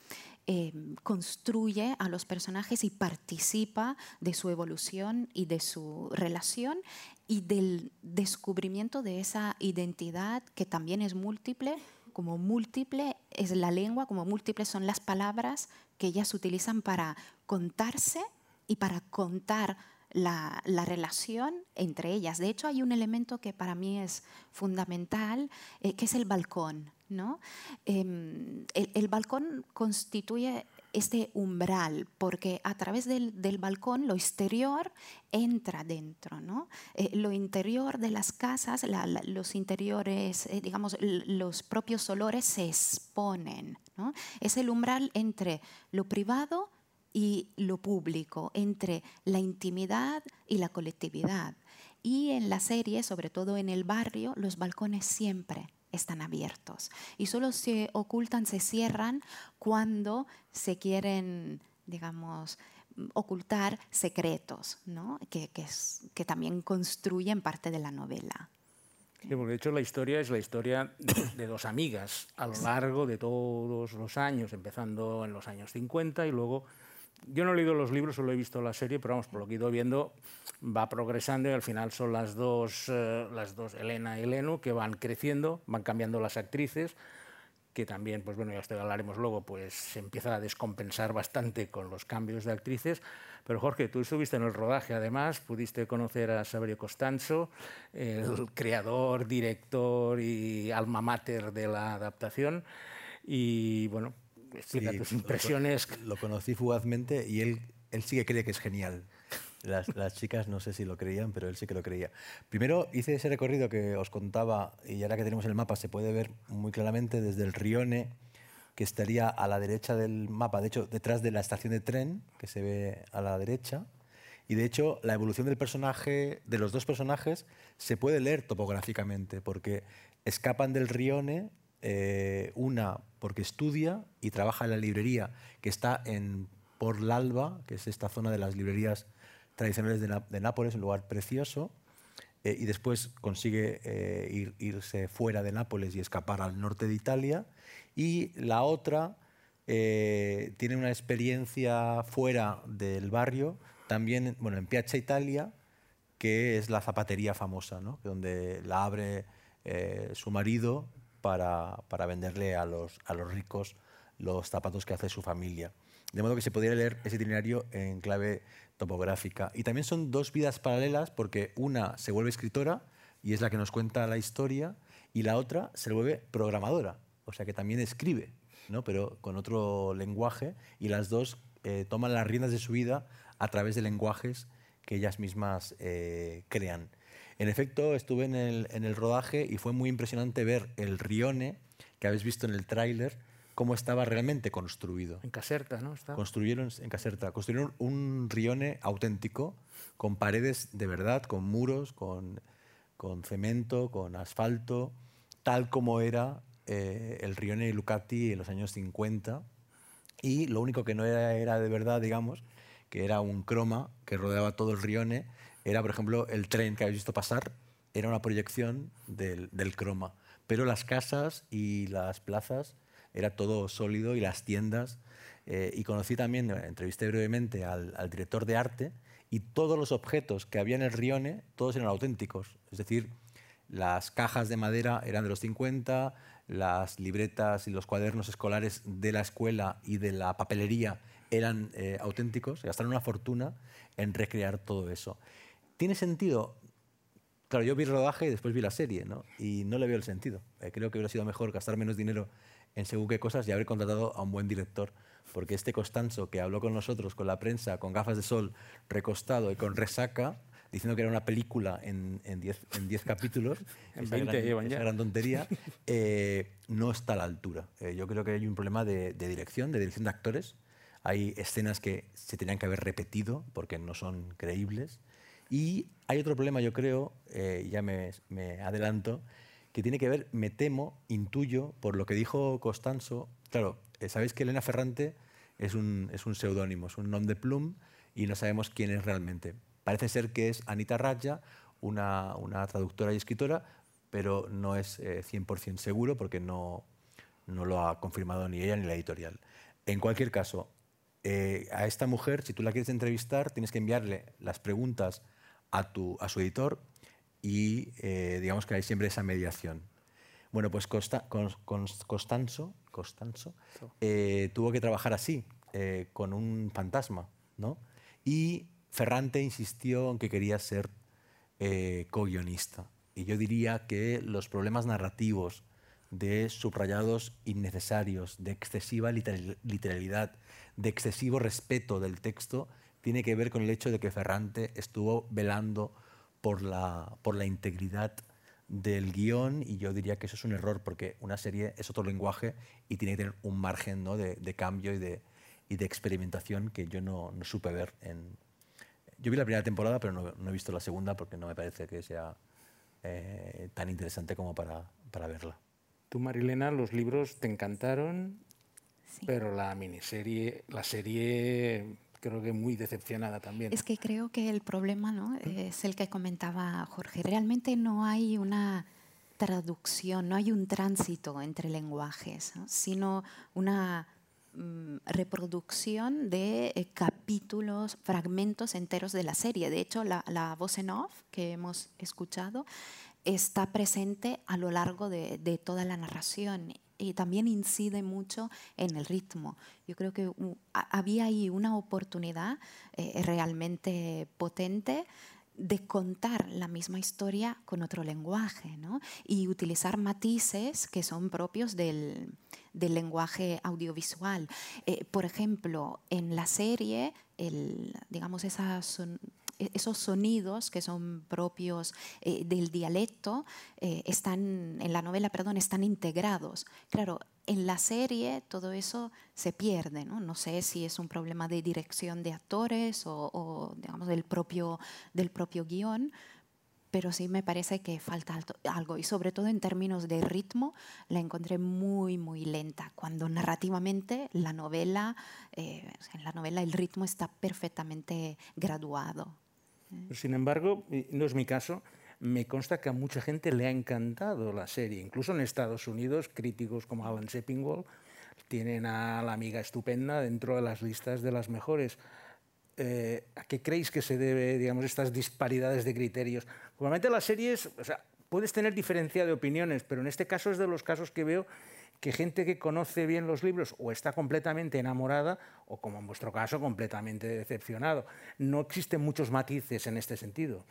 Em, construye a los personajes y participa de su evolución y de su relación y del descubrimiento de esa identidad que también es múltiple, como múltiple es la lengua, como múltiples son las palabras que ellas utilizan para contarse y para contar la, relación entre ellas. De hecho, hay un elemento que para mí es fundamental, eh, que es el balcón. ¿No? Em, el, balcón constituye este umbral, porque a través del, balcón lo exterior entra dentro, ¿no? Eh, lo interior de las casas, los interiores, eh, digamos, los propios olores se exponen. Es el umbral entre lo privado y lo público, entre la intimidad y la colectividad. Y en la serie, sobre todo en el barrio, los balcones siempre están abiertos y solo se ocultan, se cierran cuando se quieren, digamos, ocultar secretos, ¿no? que, que, también construyen parte de la novela. de hecho la historia es la historia de, dos amigas a lo largo de todos los años, empezando en los años 50 y luego yo no he leído los libros, solo he visto la serie, pero vamos, por lo que he ido viendo, va progresando y al final son las dos, eh, las dos Elena y Eleno, que van creciendo, van cambiando las actrices, que también, pues bueno, ya usted hablaremos luego, pues se empieza a descompensar bastante con los cambios de actrices. Pero Jorge, tú estuviste en el rodaje, además, pudiste conocer a Saverio Costanzo, el creador, director y alma mater de la adaptación. Y bueno, explica tus impresiones. Lo, conocí fugazmente y él, él sí que cree que es genial. Las, las, chicas no sé si lo creían, pero él sí que lo creía. Primero hice ese recorrido que os contaba y ahora que tenemos el mapa se puede ver muy claramente desde el Rione, que estaría a la derecha del mapa, de hecho detrás de la estación de tren, que se ve a la derecha. Y de hecho la evolución del personaje, de los dos personajes, se puede leer topográficamente, porque escapan del Rione eh, una porque estudia y trabaja en la librería que está en Por l'Alba, que es esta zona de las librerías tradicionales de, Nápoles, un lugar precioso, eh, y después consigue eh, irse fuera de Nápoles y escapar al norte de Italia, y la otra tiene una experiencia fuera del barrio, también bueno, en Piazza Italia, que es la zapatería famosa, ¿no? donde la abre su marido para, venderle a los, a los ricos los zapatos que hace su familia. De modo que se podría leer ese itinerario en clave topográfica. Y también son dos vidas paralelas porque una se vuelve escritora y es la que nos cuenta la historia y la otra se vuelve programadora, o sea que también escribe, ¿no? pero con otro lenguaje y las dos eh, toman las riendas de su vida a través de lenguajes que ellas mismas eh, crean. En efecto, estuve en el, rodaje y fue muy impresionante ver el rione que habéis visto en el tráiler, cómo estaba realmente construido. En Caserta, ¿no? Construyeron en Caserta, construyeron un rione auténtico con paredes de verdad, con muros, con, cemento, con asfalto, tal como era eh, el rione Lucati en los años 50. Y lo único que no era, era de verdad, digamos, que era un croma que rodeaba todo el rione era, por ejemplo, el tren que habéis visto pasar, era una proyección del, croma. Pero las casas y las plazas era todo sólido y las tiendas. Eh, y conocí también, entrevisté brevemente al, director de arte y todos los objetos que había en el Rione, todos eran auténticos. Es decir, las cajas de madera eran de los 50, las libretas y los cuadernos escolares de la escuela y de la papelería eran eh, auténticos, gastaron una fortuna en recrear todo eso. ¿Tiene sentido? Claro, yo vi el rodaje y después vi la serie, ¿no? Y no le veo el sentido. Eh, creo que hubiera sido mejor gastar menos dinero en según qué cosas y haber contratado a un buen director. Porque este Costanzo que habló con nosotros, con la prensa, con gafas de sol, recostado y con resaca, diciendo que era una película en 10 en diez capítulos, en 20 gran, esa gran tontería, eh, no está a la altura. Eh, yo creo que hay un problema de, de, dirección, de dirección de actores. Hay escenas que se tenían que haber repetido porque no son creíbles. Y hay otro problema, yo creo, eh, ya me, adelanto, que tiene que ver, me temo, intuyo, por lo que dijo Costanzo. Claro, sabéis que Elena Ferrante es un, es seudónimo, es un nom de plume y no sabemos quién es realmente. Parece ser que es Anita Raja, una, traductora y escritora, pero no es 100% eh, seguro porque no, no lo ha confirmado ni ella ni la editorial. En cualquier caso, eh, a esta mujer, si tú la quieres entrevistar, tienes que enviarle las preguntas a, tu, a su editor y eh, digamos que hay siempre esa mediación. Bueno, pues Costa, Costanzo, Costanzo tuvo que trabajar así, con un fantasma, ¿no? Y Ferrante insistió en que quería ser eh, co-guionista. Y yo diría que los problemas narrativos de subrayados innecesarios, de excesiva literalidad, de excesivo respeto del texto, tiene que ver con el hecho de que Ferrante estuvo velando por la, por la integridad del guion y yo diría que eso es un error porque una serie es otro lenguaje y tiene que tener un margen ¿no? de, de, cambio y de, y de experimentación que yo no, no supe ver en, yo vi la primera temporada, pero no, he visto la segunda porque no me parece que sea eh, tan interesante como para, para, verla. Tú, Marilena, los libros te encantaron, pero la miniserie, la serie creo que muy decepcionada también. Es que creo que el problema ¿no? es el que comentaba Jorge. Realmente no hay una traducción, no hay un tránsito entre lenguajes, sino una Mm, reproducción de eh, capítulos, fragmentos enteros de la serie. De hecho, la, voz en off que hemos escuchado está presente a lo largo de, toda la narración y también incide mucho en el ritmo. Yo creo que había ahí una oportunidad eh, realmente potente de contar la misma historia con otro lenguaje ¿no? y utilizar matices que son propios del, del lenguaje audiovisual. Eh, por ejemplo, en la serie, el, digamos, esas e, esos sonidos que son propios eh, del dialecto eh, están en la novela, perdón, están integrados. Claro, en la serie todo eso se pierde, ¿no? No sé si es un problema de dirección de actores o, digamos del propio del propio guion, pero sí me parece que falta algo y sobre todo en términos de ritmo la encontré muy muy lenta cuando narrativamente la novela eh, en la novela el ritmo está perfectamente graduado sin embargo no es mi caso me consta que a mucha gente le ha encantado la serie. Incluso en Estados Unidos críticos como Alan Sepinwall tienen a la amiga estupenda dentro de las listas de las mejores. Eh, ¿a qué creéis que se debe, digamos, estas disparidades de criterios? Normalmente las series, o sea, puedes tener diferencia de opiniones, pero en este caso es de los casos que veo que gente que conoce bien los libros o está completamente enamorada o, como en vuestro caso, completamente decepcionado. No existen muchos matices en este sentido.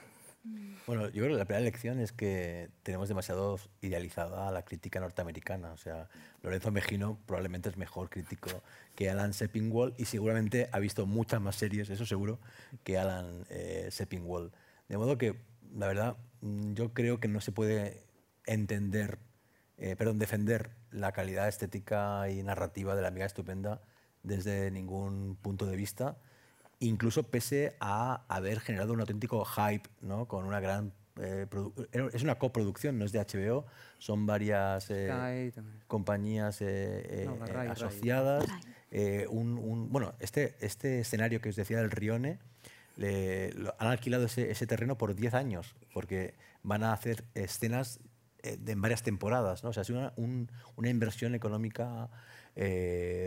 Bueno, yo creo que la primera lección es que tenemos demasiado idealizada la crítica norteamericana. O sea, Lorenzo Mejino probablemente es mejor crítico que Alan Sepinwall y seguramente ha visto muchas más series, eso seguro, que Alan eh, Sepinwall. De modo que, la verdad, mm, yo creo que no se puede entender, eh, perdón, defender la calidad estética y narrativa de la amiga estupenda desde ningún punto de vista incluso pese a haber generado un auténtico hype, ¿no? con una gran... Eh, es una coproducción, no es de HBO, son varias eh, compañías eh, asociadas. Un, bueno, este, este escenario que os decía del Rione, le, han alquilado ese, ese, terreno por 10 años, porque van a hacer escenas en varias temporadas. ¿no? O sea, es una, una inversión económica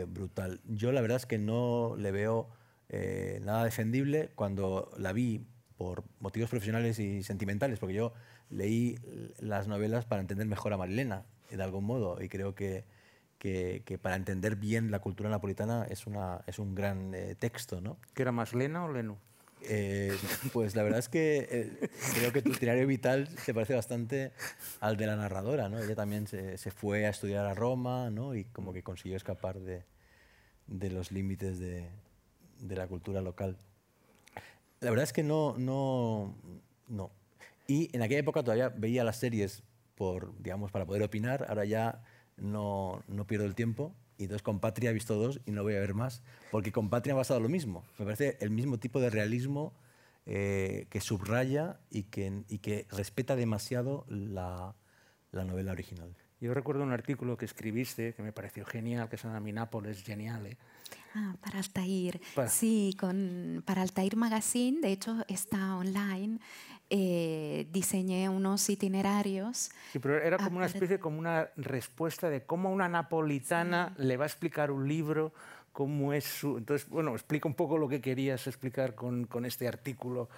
brutal. Yo la verdad es que no le veo eh, nada defendible. Cuando la vi por motivos profesionales y sentimentales, porque yo leí las novelas para entender mejor a Marilena, de algún modo, y creo que, que, para entender bien la cultura napolitana es, una, es un gran eh, texto. ¿no? ¿Que era más Lena o Lenu? Eh, pues la verdad es que eh, creo que tu itinerario vital se parece bastante al de la narradora. ¿no? Ella también se, fue a estudiar a Roma ¿no? y como que consiguió escapar de, de los límites de, de, la cultura local. La verdad es que no, no, no. Y en aquella época todavía veía las series por, digamos, para poder opinar. Ahora ya no, no pierdo el tiempo. Y entonces con Patria he visto dos y no voy a ver más, porque con Patria ha pasado lo mismo. Me parece el mismo tipo de realismo eh, que subraya y que, y que respeta demasiado la, la, novela original. Yo recuerdo un artículo que escribiste que me pareció genial, que se llama Mi Nápoles Geniale. Ah, para Altair. Sí, con, para Altair Magazine, de hecho está online eh, diseñé unos itinerarios. Sí, pero era como una especie, como una respuesta de cómo una napolitana le va a explicar un libro, cómo es su... Entonces, bueno, explica un poco lo que querías explicar con, con este artículo.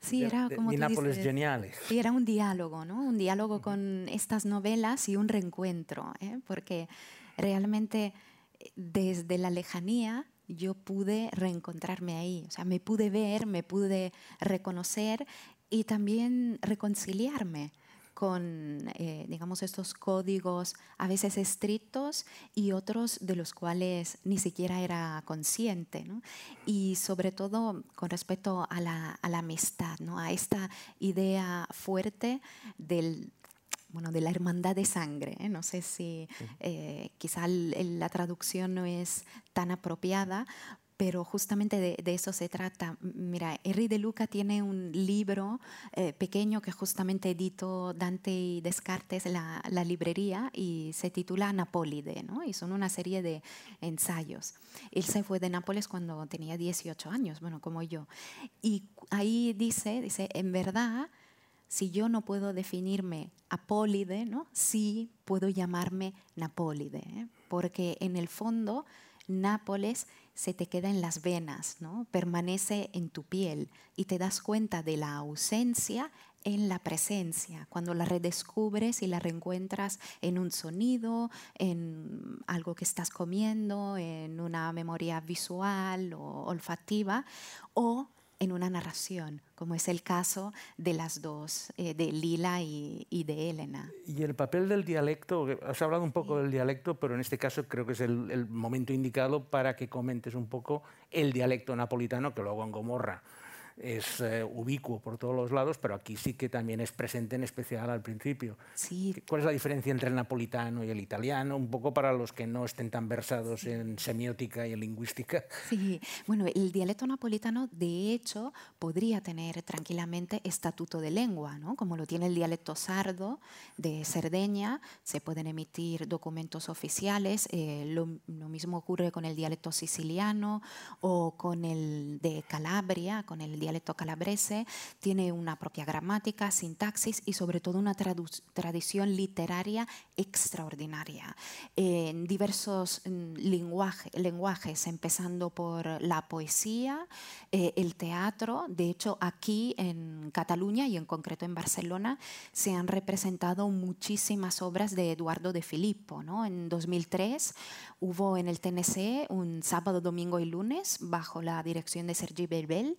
Sí, era como Nápoles geniales. Sí, era un diálogo, ¿no? Un diálogo con estas novelas y un reencuentro, ¿eh? porque realmente eh, desde la lejanía yo pude reencontrarme ahí, o sea, me pude ver, me pude reconocer y también reconciliarme con, eh, digamos, estos códigos a veces estrictos y otros de los cuales ni siquiera era consciente. Y sobre todo con respecto a la, a la amistad, ¿no? a esta idea fuerte del, bueno, de la hermandad de sangre. ¿eh? No sé si eh, quizá la traducción no es tan apropiada, pero justamente de, eso se trata. Mira, Henri de Luca tiene un libro eh, pequeño que justamente editó Dante y Descartes, la, la librería, y se titula Napólide, ¿no? y son una serie de ensayos. Él se fue de Nápoles cuando tenía 18 años, bueno, como yo. Y ahí dice, dice, en verdad, si yo no puedo definirme apólide, ¿no? sí puedo llamarme Napólide, ¿eh? porque en el fondo Nápoles se te queda en las venas, ¿no? permanece en tu piel y te das cuenta de la ausencia en la presencia, cuando la redescubres y la reencuentras en un sonido, en algo que estás comiendo, en una memoria visual o olfativa, o en una narración, como es el caso de las dos, eh, de Lila y, de Elena. Y el papel del dialecto, has hablado un poco del dialecto, pero en este caso creo que es el, el momento indicado para que comentes un poco el dialecto napolitano, que luego en Gomorra es eh, ubicuo por todos los lados, pero aquí sí que también es presente en especial al principio. Sí. ¿Cuál es la diferencia entre el napolitano y el italiano? Un poco para los que no estén tan versados en semiótica y en lingüística. Sí, bueno, el dialecto napolitano de hecho podría tener tranquilamente estatuto de lengua, ¿no? como lo tiene el dialecto sardo de Cerdeña, se pueden emitir documentos oficiales, eh, lo, lo mismo ocurre con el dialecto siciliano o con el de Calabria, con el dialecto dialecto calabrese, tiene una propia gramática, sintaxis y sobre todo una tradición literaria extraordinaria. En diversos lenguajes, empezando por la poesía, eh, el teatro. De hecho, aquí en Cataluña y en concreto en Barcelona se han representado muchísimas obras de Eduardo de Filippo. En 2003 hubo en el TNC un sábado, domingo y lunes bajo la dirección de Sergi Belbel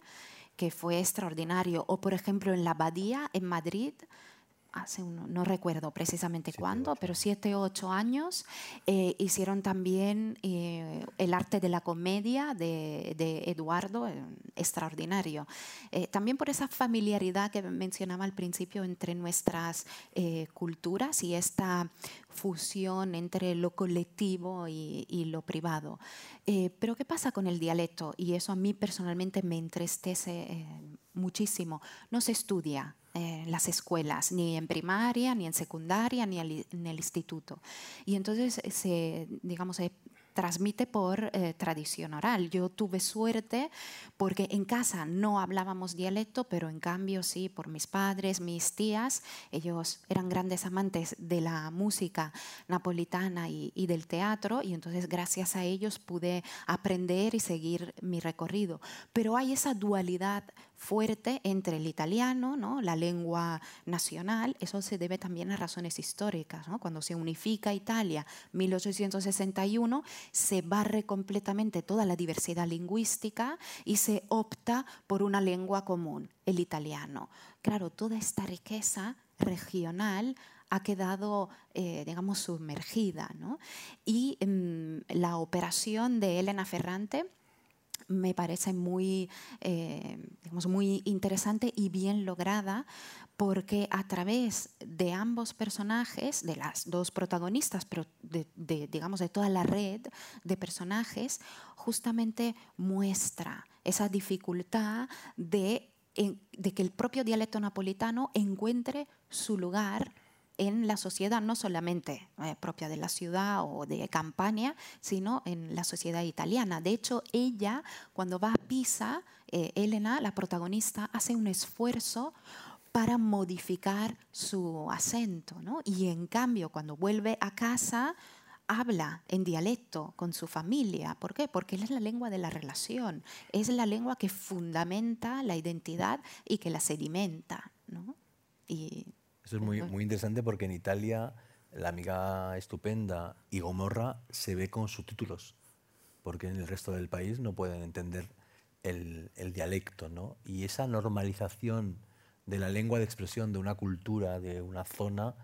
que fue extraordinario. O, por ejemplo, en la Abadía, en Madrid, hace no recuerdo precisamente cuándo, pero siete o ocho años, eh, hicieron también eh, el arte de la comedia de, Eduardo, eh, extraordinario. también por esa familiaridad que mencionaba al principio entre nuestras culturas y esta fusión entre lo colectivo y, y lo privado. pero ¿qué pasa con el dialecto? Y eso a mí personalmente me entristece muchísimo. No se estudia en las escuelas, ni en primaria, ni en secundaria, ni en el instituto. Y entonces se, digamos, se transmite por eh, tradición oral. Yo tuve suerte porque en casa no hablábamos dialecto, pero en cambio sí, por mis padres, mis tías, ellos eran grandes amantes de la música napolitana y, y del teatro, y entonces gracias a ellos pude aprender y seguir mi recorrido. Pero hay esa dualidad fuerte entre el italiano, ¿no? la lengua nacional. Eso se debe también a razones históricas. Cuando se unifica Italia, 1861, se barre completamente toda la diversidad lingüística y se opta por una lengua común, el italiano. Claro, toda esta riqueza regional ha quedado, eh, digamos, sumergida. Y mm, la operación de Elena Ferrante me parece muy, eh, digamos, muy interesante y bien lograda porque a través de ambos personajes, de las dos protagonistas, pero de, digamos de toda la red de personajes, justamente muestra esa dificultad de, de que el propio dialecto napolitano encuentre su lugar en la sociedad, no solamente eh, propia de la ciudad o de Campania, sino en la sociedad italiana. De hecho, ella, cuando va a Pisa, eh, Elena, la protagonista, hace un esfuerzo para modificar su acento, Y en cambio, cuando vuelve a casa, habla en dialecto con su familia. ¿Por qué? Porque es la lengua de la relación, es la lengua que fundamenta la identidad y que la sedimenta. Y eso es muy, muy interesante porque en Italia la amiga estupenda y Gomorra se ve con subtítulos, porque en el resto del país no pueden entender el, el dialecto. ¿no? Y esa normalización de la lengua de expresión de una cultura, de una zona,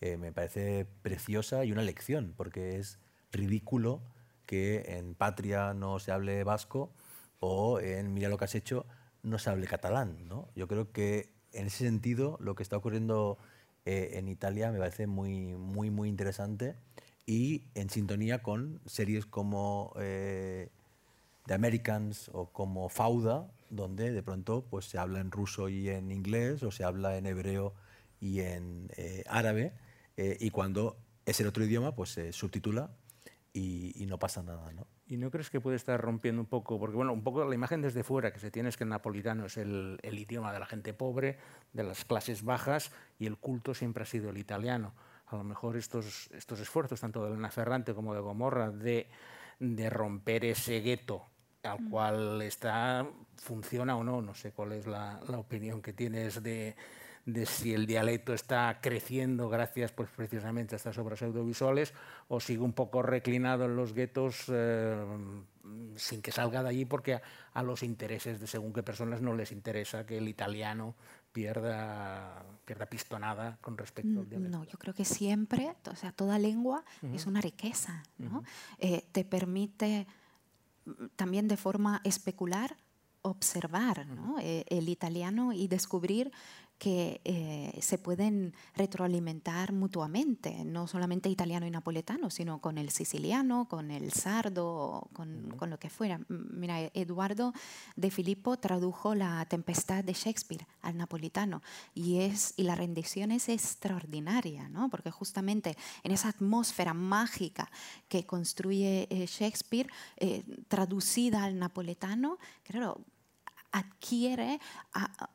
eh, me parece preciosa y una lección, porque es ridículo que en Patria no se hable vasco o en Mira lo que has hecho no se hable catalán. ¿no? Yo creo que en ese sentido lo que está ocurriendo eh, en Italia me parece muy, muy, muy interesante y en sintonía con series como eh, The Americans o como Fauda, donde de pronto pues, se habla en ruso y en inglés o se habla en hebreo y en eh, árabe y cuando es el otro idioma pues se subtitula y, no pasa nada. ¿no? ¿Y no crees que puede estar rompiendo un poco? Porque, bueno, un poco la imagen desde fuera que se tiene es que el napolitano es el, el, idioma de la gente pobre, de las clases bajas, y el culto siempre ha sido el italiano. A lo mejor estos, estos esfuerzos, tanto de Elena Ferrante como de Gomorra, de, de romper ese gueto al mm. cual está, funciona o no, no sé cuál es la, la opinión que tienes de, de si el dialecto está creciendo gracias pues, precisamente a estas obras audiovisuales o sigue un poco reclinado en los guetos eh, sin que salga de allí porque a, los intereses de según qué personas no les interesa que el italiano pierda, pierda pistonada con respecto al dialecto. No, yo creo que siempre, o sea, toda lengua es una riqueza, ¿no? Eh, te permite mm, también de forma especular observar ¿no? Eh, el italiano y descubrir que eh, se pueden retroalimentar mutuamente, no solamente italiano y napoletano, sino con el siciliano, con el sardo, con, con, lo que fuera. Mira, Eduardo de Filippo tradujo La Tempestad de Shakespeare al napolitano y, es, y la rendición es extraordinaria, ¿no? porque justamente en esa atmósfera mágica que construye eh, Shakespeare, eh, traducida al napoletano, claro, adquiere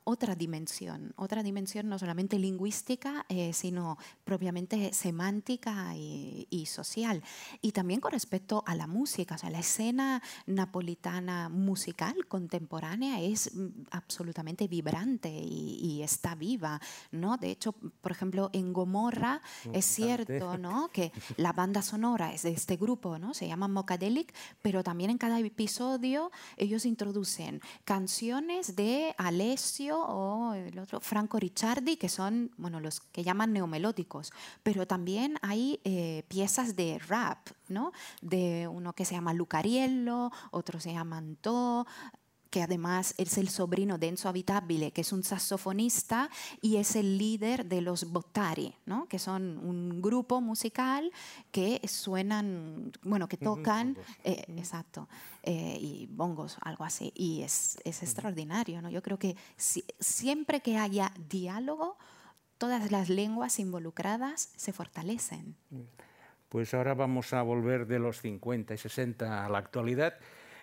otra dimensión, otra dimensión no solamente lingüística, eh, sino propiamente semántica y, social. Y también con respecto a la música, o sea, la escena napolitana musical contemporánea es mm, absolutamente vibrante y, está viva, ¿no? De hecho, por ejemplo, en Gomorra es cierto, ¿no? Que la banda sonora es de este grupo, ¿no? Se llama Mocadelic, pero también en cada episodio ellos introducen canciones de Alessio o el otro Franco Ricciardi, que son bueno, los que llaman neomelódicos, pero también hay eh, piezas de rap, ¿no? de uno que se llama Lucariello, otro se llama Antó, que además es el sobrino de Enzo Abitabile, que es un saxofonista y es el líder de los Bottari, ¿no? que son un grupo musical que suenan, bueno, que tocan, eh, exacto, eh, y bongos, algo así, y es, es extraordinario. ¿no? Yo creo que siempre que haya diálogo, todas las lenguas involucradas se fortalecen. Pues ahora vamos a volver de los 50 y 60 a la actualidad.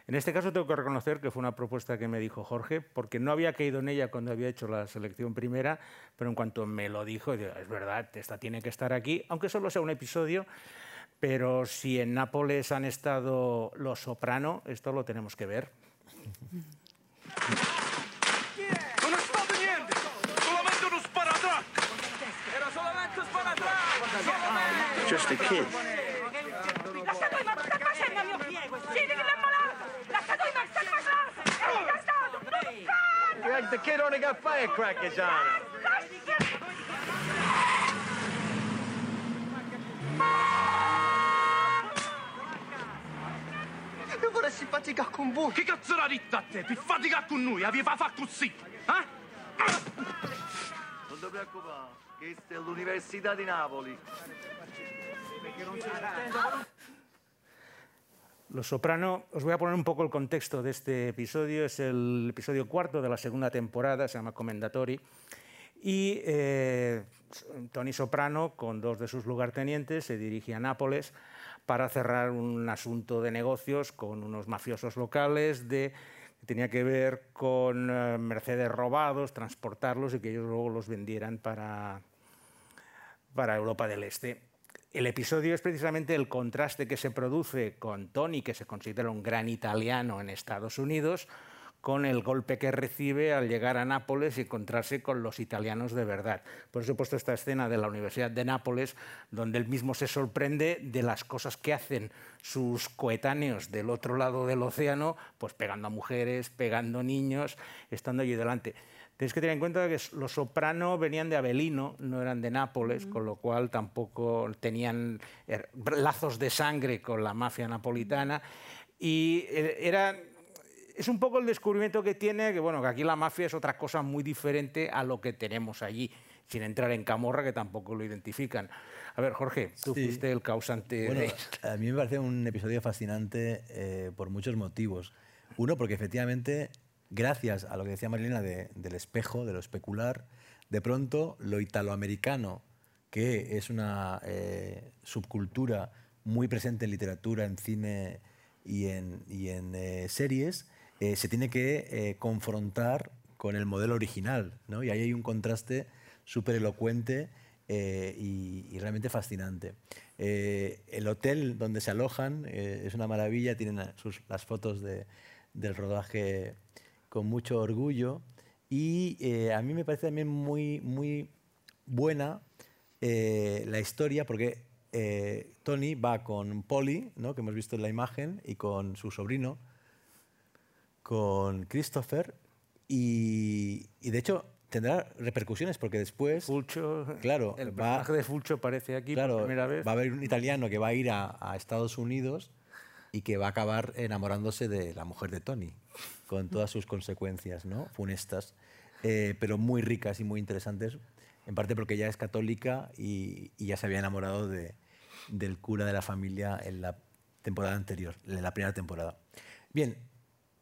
En este caso tengo que reconocer que fue una propuesta que me dijo Jorge, porque no había caído en ella cuando había hecho la selección primera, pero en cuanto me lo dijo, es verdad, esta tiene que estar aquí, aunque solo sea un episodio, pero si en Nápoles han estado los soprano, esto lo tenemos que ver. Just a kid. Like the kid only got firecrackers on him. Io vorrei faticare con voi! Che cazzo l'ha detto a te? Per faticare con noi, aveva fatto così! Eh? Non ti preoccupare, questa è l'Università di Napoli. Los Soprano, os voy a poner un poco el contexto de este episodio, es el episodio cuarto de la segunda temporada, se llama Commendatori, y eh, Tony Soprano, con dos de sus lugartenientes, se dirige a Nápoles para cerrar un asunto de negocios con unos mafiosos locales de que tenía que ver con eh, Mercedes robados, transportarlos y que ellos luego los vendieran para, para Europa del Este. El episodio es precisamente el contraste que se produce con Tony, que se considera un gran italiano en Estados Unidos, con el golpe que recibe al llegar a Nápoles y encontrarse con los italianos de verdad. Por eso he puesto esta escena de la Universidad de Nápoles, donde él mismo se sorprende de las cosas que hacen sus coetáneos del otro lado del océano, pues pegando a mujeres, pegando niños, estando allí delante. Tenéis que tener en cuenta que los Soprano venían de Avelino, no eran de Nápoles, con lo cual tampoco tenían er, lazos de sangre con la mafia napolitana. Y eh, era, es un poco el descubrimiento que tiene, que bueno, que aquí la mafia es otra cosa muy diferente a lo que tenemos allí, sin entrar en camorra, que tampoco lo identifican. A ver, Jorge, tú Sí. fuiste el causante Bueno, de esto. a mí me parece un episodio fascinante eh, por muchos motivos. Uno, porque efectivamente, gracias a lo que decía Marilena de- del espejo, de lo especular, de pronto lo italoamericano, que es una eh, subcultura muy presente en literatura, en cine y en, eh, series, eh, se tiene que eh, confrontar con el modelo original. ¿no? Y ahí hay un contraste súper elocuente eh, y, y realmente fascinante. El hotel donde se alojan es una maravilla, tienen sus- las fotos de- del rodaje con mucho orgullo y eh, a mí me parece también muy, muy buena eh, la historia porque eh, Tony va con Polly, ¿no? que hemos visto en la imagen, y con su sobrino, con Christopher, y, y de hecho tendrá repercusiones porque después... Fulcio, claro, el va, personaje de Fulcio aparece aquí claro, por primera vez. va a haber un italiano que va a ir a, a Estados Unidos y que va a acabar enamorándose de la mujer de Tony, con todas sus consecuencias ¿no? funestas, eh, pero muy ricas y muy interesantes, en parte porque ella es católica y, y ya se había enamorado de, del cura de la familia en la temporada anterior, en la primera temporada. Bien,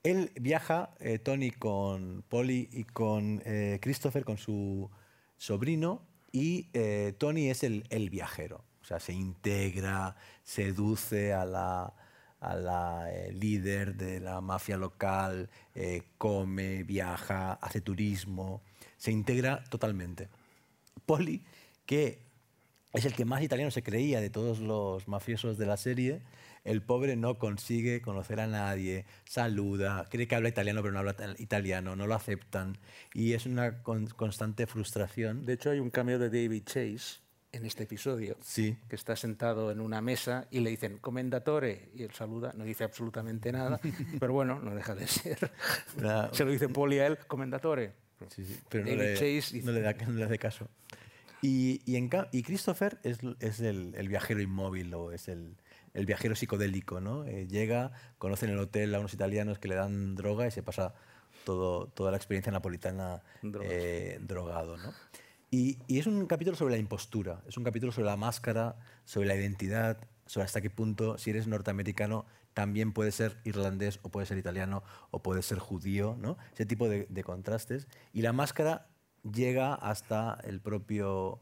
él viaja, eh, Tony, con Polly y con eh, Christopher, con su sobrino, y eh, Tony es el, el viajero. O sea, se integra, seduce a la, a la eh, líder de la mafia local, eh, come, viaja, hace turismo, se integra totalmente. Polly, que es el que más italiano se creía de todos los mafiosos de la serie, el pobre no consigue conocer a nadie, saluda, cree que habla italiano pero no habla ta- italiano, no lo aceptan y es una con- constante frustración. De hecho, hay un cameo de David Chase en este episodio, Sí. que está sentado en una mesa y le dicen comendatore y él saluda, no dice absolutamente nada, pero bueno, no deja de ser. Se lo dice Poli a él, comendatore. Sí, sí, pero no le, Chase no le da, no le hace caso. Y, y, en y Christopher es, es el, el viajero inmóvil o es el, el viajero psicodélico, ¿no? Eh, llega, conoce en el hotel a unos italianos que le dan droga y se pasa todo, toda la experiencia napolitana eh, drogado, ¿no? Y, y es un capítulo sobre la impostura, es un capítulo sobre la máscara, sobre la identidad, sobre hasta qué punto, si eres norteamericano, también puedes ser irlandés o puedes ser italiano o puedes ser judío, ¿no? Ese tipo de, contrastes. Y la máscara llega hasta el propio,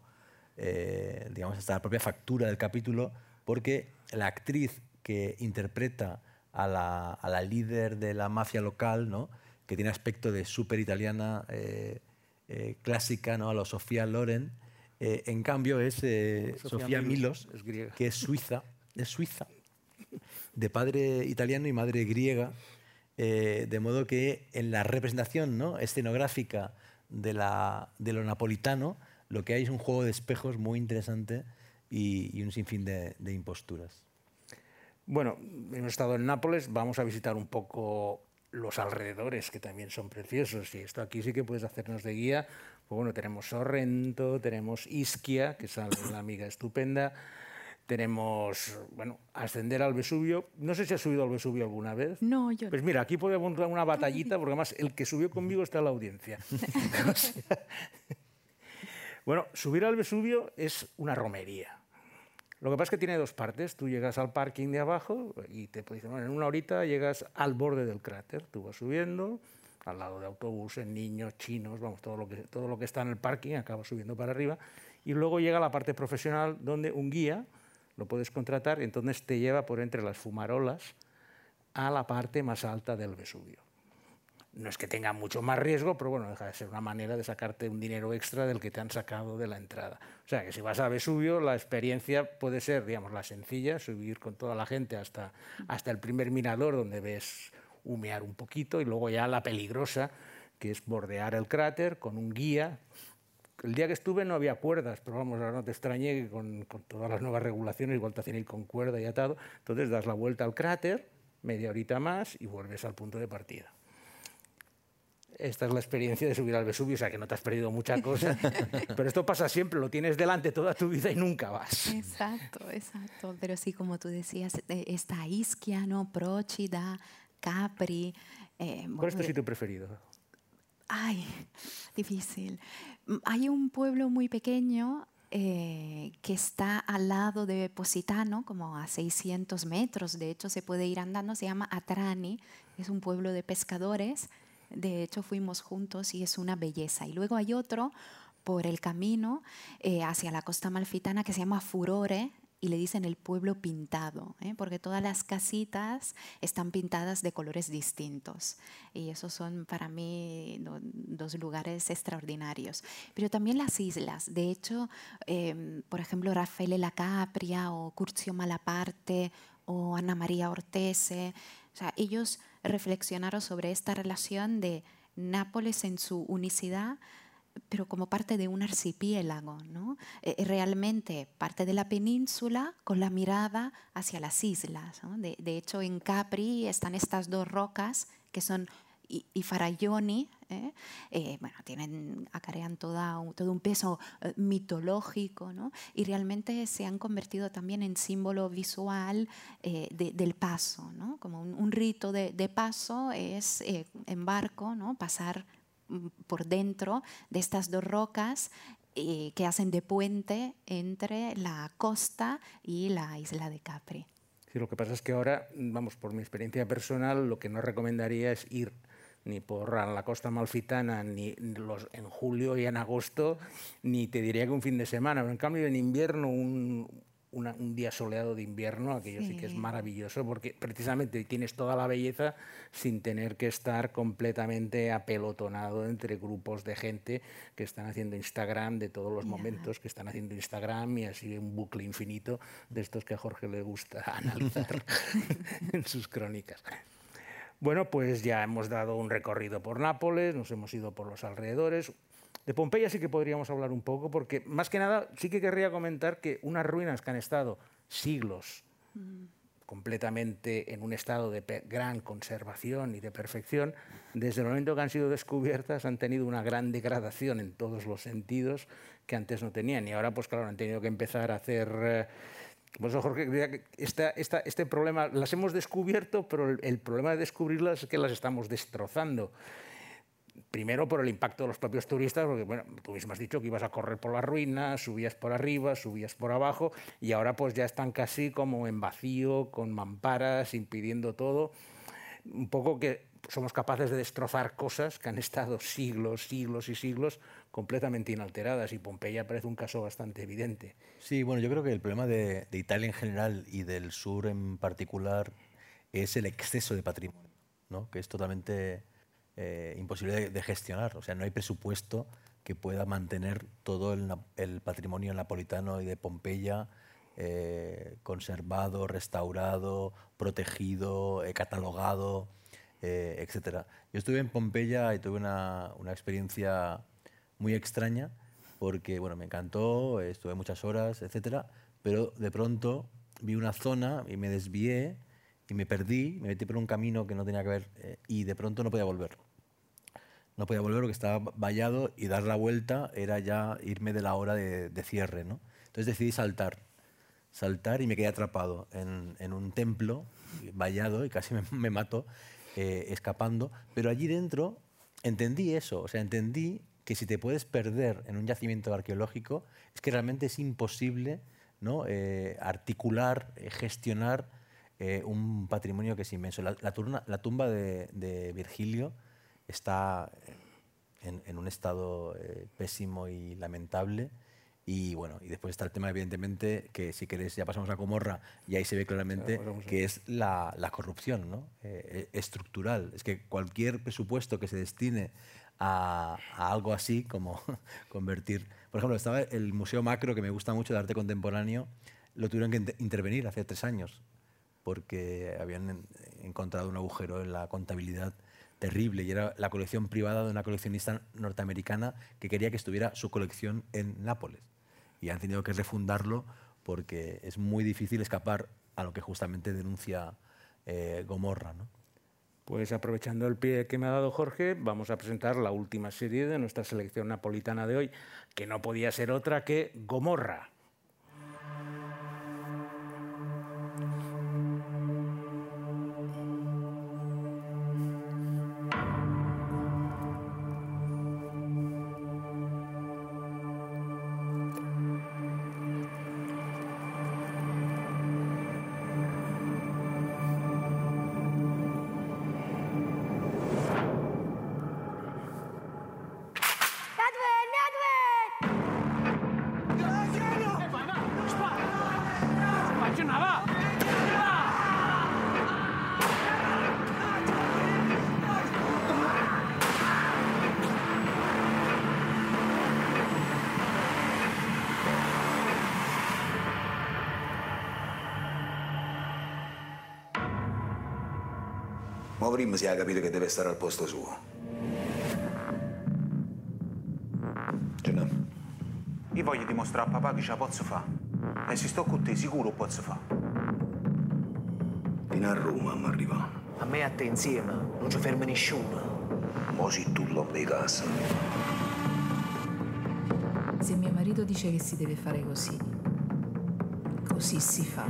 eh, digamos, hasta la propia factura del capítulo, porque la actriz que interpreta a la, a la líder de la mafia local, ¿no? que tiene aspecto de súper italiana eh, eh, clásica, ¿no? a la Sofía Loren, eh, en cambio es eh, Sofía Sofía Milos, Milos, es griega. que es suiza, es suiza, de padre italiano y madre griega, de modo que en la representación ¿no? escenográfica de, la, de lo napolitano, lo que hay es un juego de espejos muy interesante y, y un sinfín de, de imposturas. Bueno, hemos estado en Nápoles, vamos a visitar un poco los alrededores, que también son preciosos. Y esto aquí sí que puedes hacernos de guía. Pues bueno, tenemos Sorrento, tenemos Ischia, que es una amiga estupenda. Tenemos, bueno, ascender al Vesubio. No sé si has subido al Vesubio alguna vez. No, yo Pues mira, aquí podemos dar una batallita, porque además el que subió conmigo está en la audiencia. O sea, bueno, subir al Vesubio es una romería. Lo que pasa es que tiene dos partes. Tú llegas al parking de abajo y te dicen, bueno, en una horita llegas al borde del cráter. Tú vas subiendo, al lado de autobuses, niños, chinos, vamos, todo lo que, todo lo que está en el parking acaba subiendo para arriba. Y luego llega la parte profesional donde un guía lo puedes contratar y entonces te lleva por entre las fumarolas a la parte más alta del Vesubio. No es que tenga mucho más riesgo, pero bueno, deja de ser una manera de sacarte un dinero extra del que te han sacado de la entrada. O sea, que si vas a Vesubio, la experiencia puede ser, digamos, la sencilla, subir con toda la gente hasta, hasta el primer mirador donde ves humear un poquito y luego ya la peligrosa, que es bordear el cráter con un guía. El día que estuve no había cuerdas, pero vamos, ahora no te extrañe que con, con todas las nuevas regulaciones igual te hacen ir con cuerda y atado. Entonces das la vuelta al cráter, media horita más y vuelves al punto de partida. Esta es la experiencia de subir al Vesubio, o sea que no te has perdido mucha cosa, pero esto pasa siempre, lo tienes delante toda tu vida y nunca vas. Exacto, exacto. Pero sí, como tú decías, eh, está Ischia, ¿no? Próchida, Capri. eh, ¿Cuál es tu sitio preferido? Ay, difícil. Mm, Hay un pueblo muy pequeño eh, que está al lado de Positano, como a 600 metros. De hecho, se puede ir andando. Se llama Atrani. Es un pueblo de pescadores. De hecho, fuimos juntos y es una belleza. Y luego hay otro por el camino eh, hacia la costa malfitana que se llama Furore y le dicen el pueblo pintado, ¿eh? porque todas las casitas están pintadas de colores distintos. Y esos son para mí do- dos lugares extraordinarios. Pero también las islas. De hecho, eh, por ejemplo, Raffaele La Capria o Curzio Malaparte o Ana María Ortese, o sea, ellos reflexionaron sobre esta relación de Nápoles en su unicidad pero como parte de un archipiélago, ¿no? Eh, eh, realmente parte de la península con la mirada hacia las islas. De, hecho, en Capri están estas dos rocas que son i, i Faralloni, ¿eh? Eh, bueno, tienen, acarrean toda todo un peso eh, mitológico, ¿no? y realmente se han convertido también en símbolo visual eh, de- del paso, ¿no? como un, un rito de, de paso es eh, en barco, ¿no? pasar mm, por dentro de estas dos rocas eh, que hacen de puente entre la costa y la isla de Capri. Sí, lo que pasa es que ahora, vamos, por mi experiencia personal, lo que no recomendaría es ir ni por la costa malfitana ni los, en julio y en agosto, ni te diría que un fin de semana, pero en cambio en invierno, un, una- un día soleado de invierno, aquello sí. que es Sí. maravilloso, porque precisamente tienes toda la belleza sin tener que estar completamente apelotonado entre grupos de gente que están haciendo Instagram de todos los momentos, que están haciendo Instagram y así un bucle infinito de estos que a Jorge le gusta analizar en sus crónicas. Bueno, pues ya hemos dado un recorrido por Nápoles, nos hemos ido por los alrededores. De Pompeya sí que podríamos hablar un poco, porque más que nada sí que querría comentar que unas ruinas que han estado siglos completamente en un estado de gran conservación y de perfección, desde el momento que han sido descubiertas han tenido una gran degradación en todos los sentidos que antes no tenían. Y ahora, pues claro, han tenido que empezar a hacer... eh, por eso, Jorge, diría que esta- esta- este problema las hemos descubierto, pero el, el problema de descubrirlas es que las estamos destrozando. Primero por el impacto de los propios turistas, porque bueno, tú mismo has dicho que ibas a correr por las ruinas, subías por arriba, subías por abajo, y ahora pues ya están casi como en vacío, con mamparas, impidiendo todo. Un poco que somos capaces de destrozar cosas que han estado siglos, siglos y siglos completamente inalteradas, y Pompeya parece un caso bastante evidente. Sí, bueno, yo creo que el problema de, de Italia en general y del sur en particular es el exceso de patrimonio, ¿no? que es totalmente eh, imposible de, gestionar. O sea, no hay presupuesto que pueda mantener todo el, el patrimonio napolitano y de Pompeya eh, conservado, restaurado, protegido, eh, catalogado, eh, etcétera. Yo estuve en Pompeya y tuve una, una experiencia muy extraña porque bueno, me encantó, estuve muchas horas, etcétera, pero de pronto vi una zona y me desvié y me perdí, me metí por un camino que no tenía que ver eh, y de pronto no podía volver. No podía volver porque estaba vallado y dar la vuelta era ya irme de la hora de, de cierre. ¿no? Entonces decidí saltar, saltar y me quedé atrapado en, en un templo vallado y casi me, me mato eh, escapando. Pero allí dentro entendí eso, o sea, entendí que si te puedes perder en un yacimiento arqueológico es que realmente es imposible ¿no? Eh, articular, eh, gestionar un patrimonio que es inmenso. La, tumba de, Virgilio está en, un estado pésimo y lamentable. Y bueno, y después está el tema, evidentemente, que si queréis ya pasamos a Comorra y ahí se ve claramente que es la, la corrupción ¿no? Eh, eh, estructural. Es que cualquier presupuesto que se destine a, a algo así, como convertir... Por ejemplo, estaba el Museo Macro, que me gusta mucho, de arte contemporáneo, lo tuvieron que inter- intervenir hace tres años, porque habían en- encontrado un agujero en la contabilidad terrible y era la colección privada de una coleccionista norteamericana que quería que estuviera su colección en Nápoles. Y han tenido que refundarlo porque es muy difícil escapar a lo que justamente denuncia eh, Gomorra. ¿no? Pues aprovechando el pie que me ha dado Jorge, vamos a presentar la última serie de nuestra selección napolitana de hoy, que no podía ser otra que Gomorra. Ma prima si ha capito che deve stare al posto suo. Gennà, Io voglio dimostrare a papà che ce la posso fare. E se sto con te, sicuro posso fare. fino a Roma mi arriva. A me e a te insieme, non ci ferma nessuno. Mo si tu lo di casa. Se mio marito dice che si deve fare così, così si fa.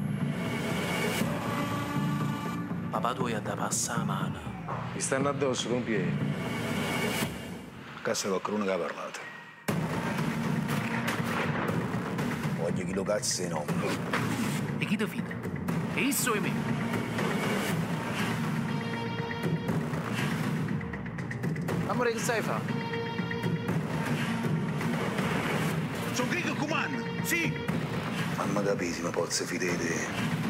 Papà tu gli ha da passare la mano. Mi stanno addosso con piedi. Cassa qualcuno che ha parlato. Voglio chi lo cazzo e non. E chi ti fida? E isso e me. Amore, che sai fa? Sono qui che comando, sì! Mamma capisi, ma pozzo fidete.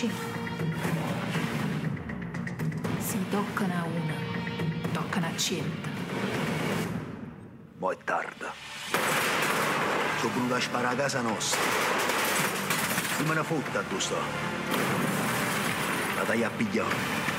Fateci. Si toccano a una, toccano a cento. Mo è tarda. Sono venuto a sparare a casa nostra. Non me ne fotta tu sto. La taglia a pigliare.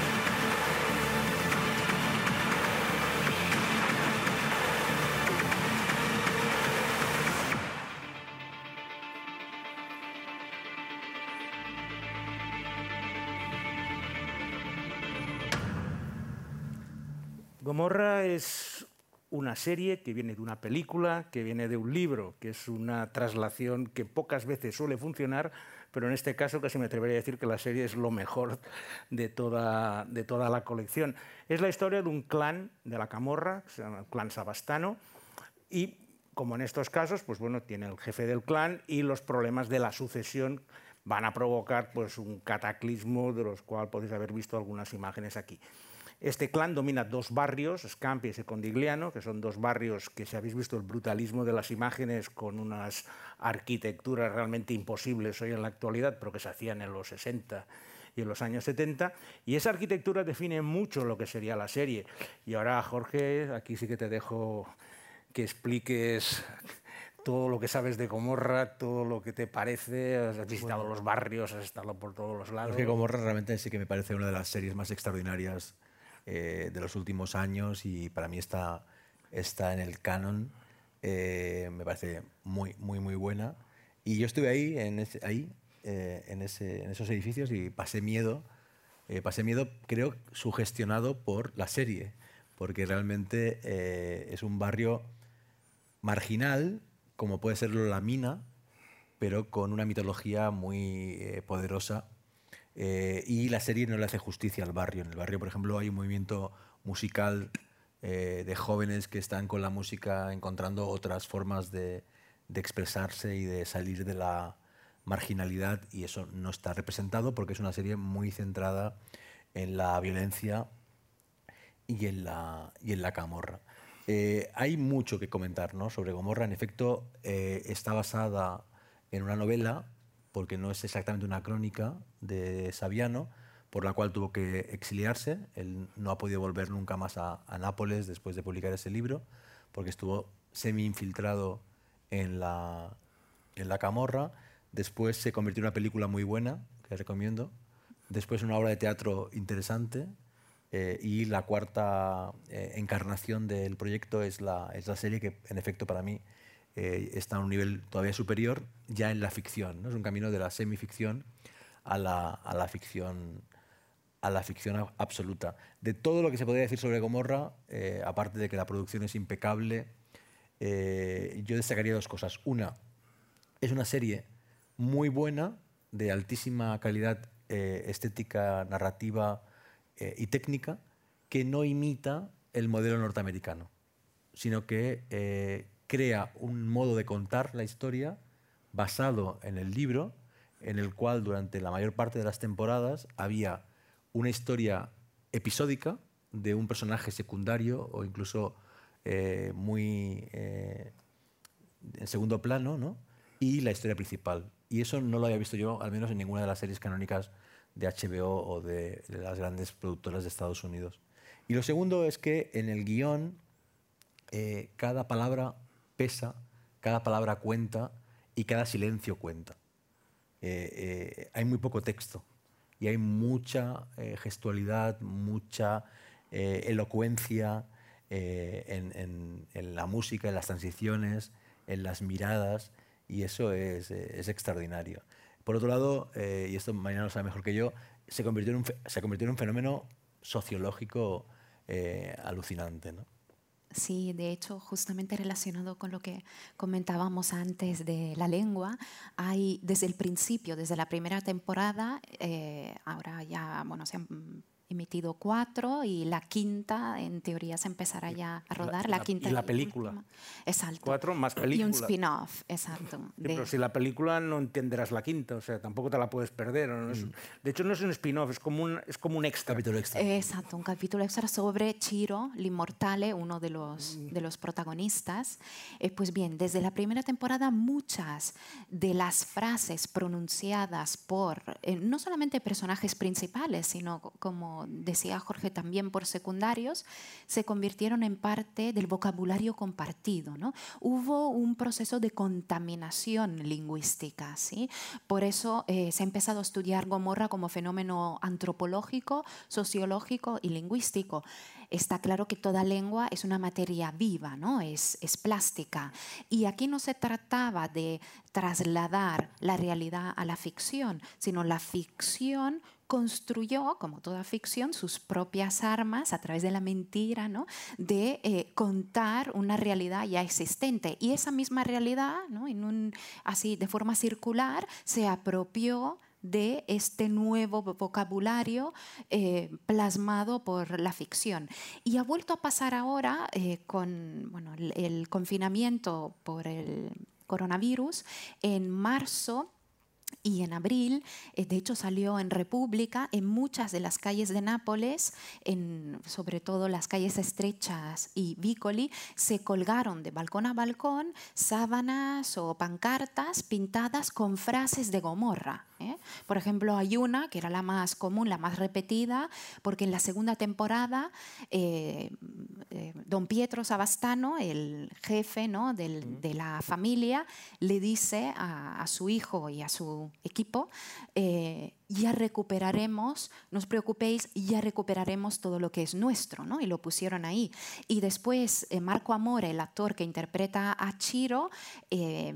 Gomorra es una serie que viene de una película, que viene de un libro, que es una traslación que pocas veces suele funcionar, pero en este caso casi me atrevería a decir que la serie es lo mejor de toda, de toda la colección. Es la historia de un clan de la Camorra, el clan Sabastano, y como en estos casos, pues bueno, tiene el jefe del clan y los problemas de la sucesión van a provocar pues un cataclismo de los cuales podéis haber visto algunas imágenes aquí. Este clan domina dos barrios, Scampi y Secondigliano, que son dos barrios que si habéis visto el brutalismo de las imágenes con unas arquitecturas realmente imposibles hoy en la actualidad, pero que se hacían en los 60 y en los años 70, y esa arquitectura define mucho lo que sería la serie. Y ahora, Jorge, aquí sí que te dejo que expliques todo lo que sabes de Gomorra, todo lo que te parece, has visitado los barrios, has estado por todos los lados. Es que Gomorra realmente sí que me parece una de las series más extraordinarias eh, de los últimos años y para mí está, está en el canon eh, me parece muy, muy, muy buena. Y yo estuve ahí, en, ahí, eh, en, ese- en esos edificios y pasé miedo. Pasé miedo, creo, sugestionado por la serie, porque realmente es un barrio marginal, como puede serlo la mina, pero con una mitología muy poderosa. Eh, y la serie no le hace justicia al barrio. En el barrio, por ejemplo, hay un movimiento musical eh, de jóvenes que están con la música encontrando otras formas de, expresarse y de salir de la marginalidad y eso no está representado porque es una serie muy centrada en la violencia y en la, y en la camorra. Eh, hay mucho que comentar ¿no? sobre Gomorra. En efecto, eh, está basada en una novela, porque no es exactamente una crónica de Saviano, por la cual tuvo que exiliarse. Él no ha podido volver nunca más a, a Nápoles después de publicar ese libro, porque estuvo semi-infiltrado en la, en la camorra. Después se convirtió en una película muy buena, que recomiendo. Después una obra de teatro interesante. Eh, y la cuarta eh, encarnación del proyecto es la, es la serie que, en efecto, para mí eh, está a un nivel todavía superior ya en la ficción. ¿no? Es un camino de la semificción a la, a la ficción a la ficción absoluta. De todo lo que se podría decir sobre Gomorra, eh, aparte de que la producción es impecable, eh, yo destacaría dos cosas. Una, es una serie muy buena, de altísima calidad eh, estética, narrativa eh, y técnica, que no imita el modelo norteamericano, sino que eh, crea un modo de contar la historia basado en el libro, en el cual durante la mayor parte de las temporadas había una historia episódica de un personaje secundario o incluso eh, muy eh, en segundo plano, ¿no? y la historia principal. Y eso no lo había visto yo, al menos en ninguna de las series canónicas de HBO o de, las grandes productoras de Estados Unidos. Y lo segundo es que en el guion eh, cada palabra pesa, cada palabra cuenta y cada silencio cuenta. Eh, eh, hay muy poco texto y hay mucha eh, gestualidad, mucha eh, elocuencia eh, en, en- en la música, en las transiciones, en las miradas, y eso es, eh, es extraordinario. Por otro lado, y esto mañana lo sabe mejor que yo, se convirtió en un, se convirtió en un fenómeno sociológico alucinante. ¿no? Sí, de hecho, justamente relacionado con lo que comentábamos antes de la lengua, hay desde el principio, desde la primera temporada, eh, ahora ya, bueno, se han emitido cuatro y la quinta, en teoría, se empezará ya a rodar. La, quinta y la película. última. Exacto. Cuatro más Y un película. spin-off, exacto. Sí, de- pero si la película no entenderás la quinta, o sea, tampoco te la puedes perder. ¿no? Es- De hecho, no es un spin-off, es como un, es como un extra. Capítulo extra. Exacto, un capítulo extra sobre Chiro, l'inmortale, uno de los, Mm. de los protagonistas. Eh, pues bien, desde la primera temporada muchas de las frases pronunciadas por eh, no solamente personajes principales, sino co- decía Jorge también por secundarios, se convirtieron en parte del vocabulario compartido. ¿no? Hubo un proceso de contaminación lingüística. ¿sí? Por eso eh, se ha empezado a estudiar Gomorra como fenómeno antropológico, sociológico y lingüístico. Está claro que toda lengua es una materia viva, ¿no? es, es plástica. Y aquí no se trataba de trasladar la realidad a la ficción, sino la ficción construyó, como toda ficción, sus propias armas a través de la mentira, ¿no? de eh, contar una realidad ya existente. Y esa misma realidad, ¿no? en un, así de forma circular, se apropió de este nuevo vocabulario eh, plasmado por la ficción. Y ha vuelto a pasar ahora eh, con bueno, el, el confinamiento por el coronavirus. En marzo y en abril, eh, de hecho, salió en República, en muchas de las calles de Nápoles, en, sobre todo las calles estrechas y Vicoli, se colgaron de balcón a balcón sábanas o pancartas pintadas con frases de Gomorra. ¿Eh? Por ejemplo, hay una que era la más común, la más repetida, porque en la segunda temporada eh, eh, don Pietro Sabastano, el jefe ¿no? del- de la familia, le dice a, a su hijo y a su equipo, ya recuperaremos, no os preocupéis, ya recuperaremos todo lo que es nuestro, ¿no? Y lo pusieron ahí. Y después eh, Marco Amore, el actor que interpreta a Chiro, eh,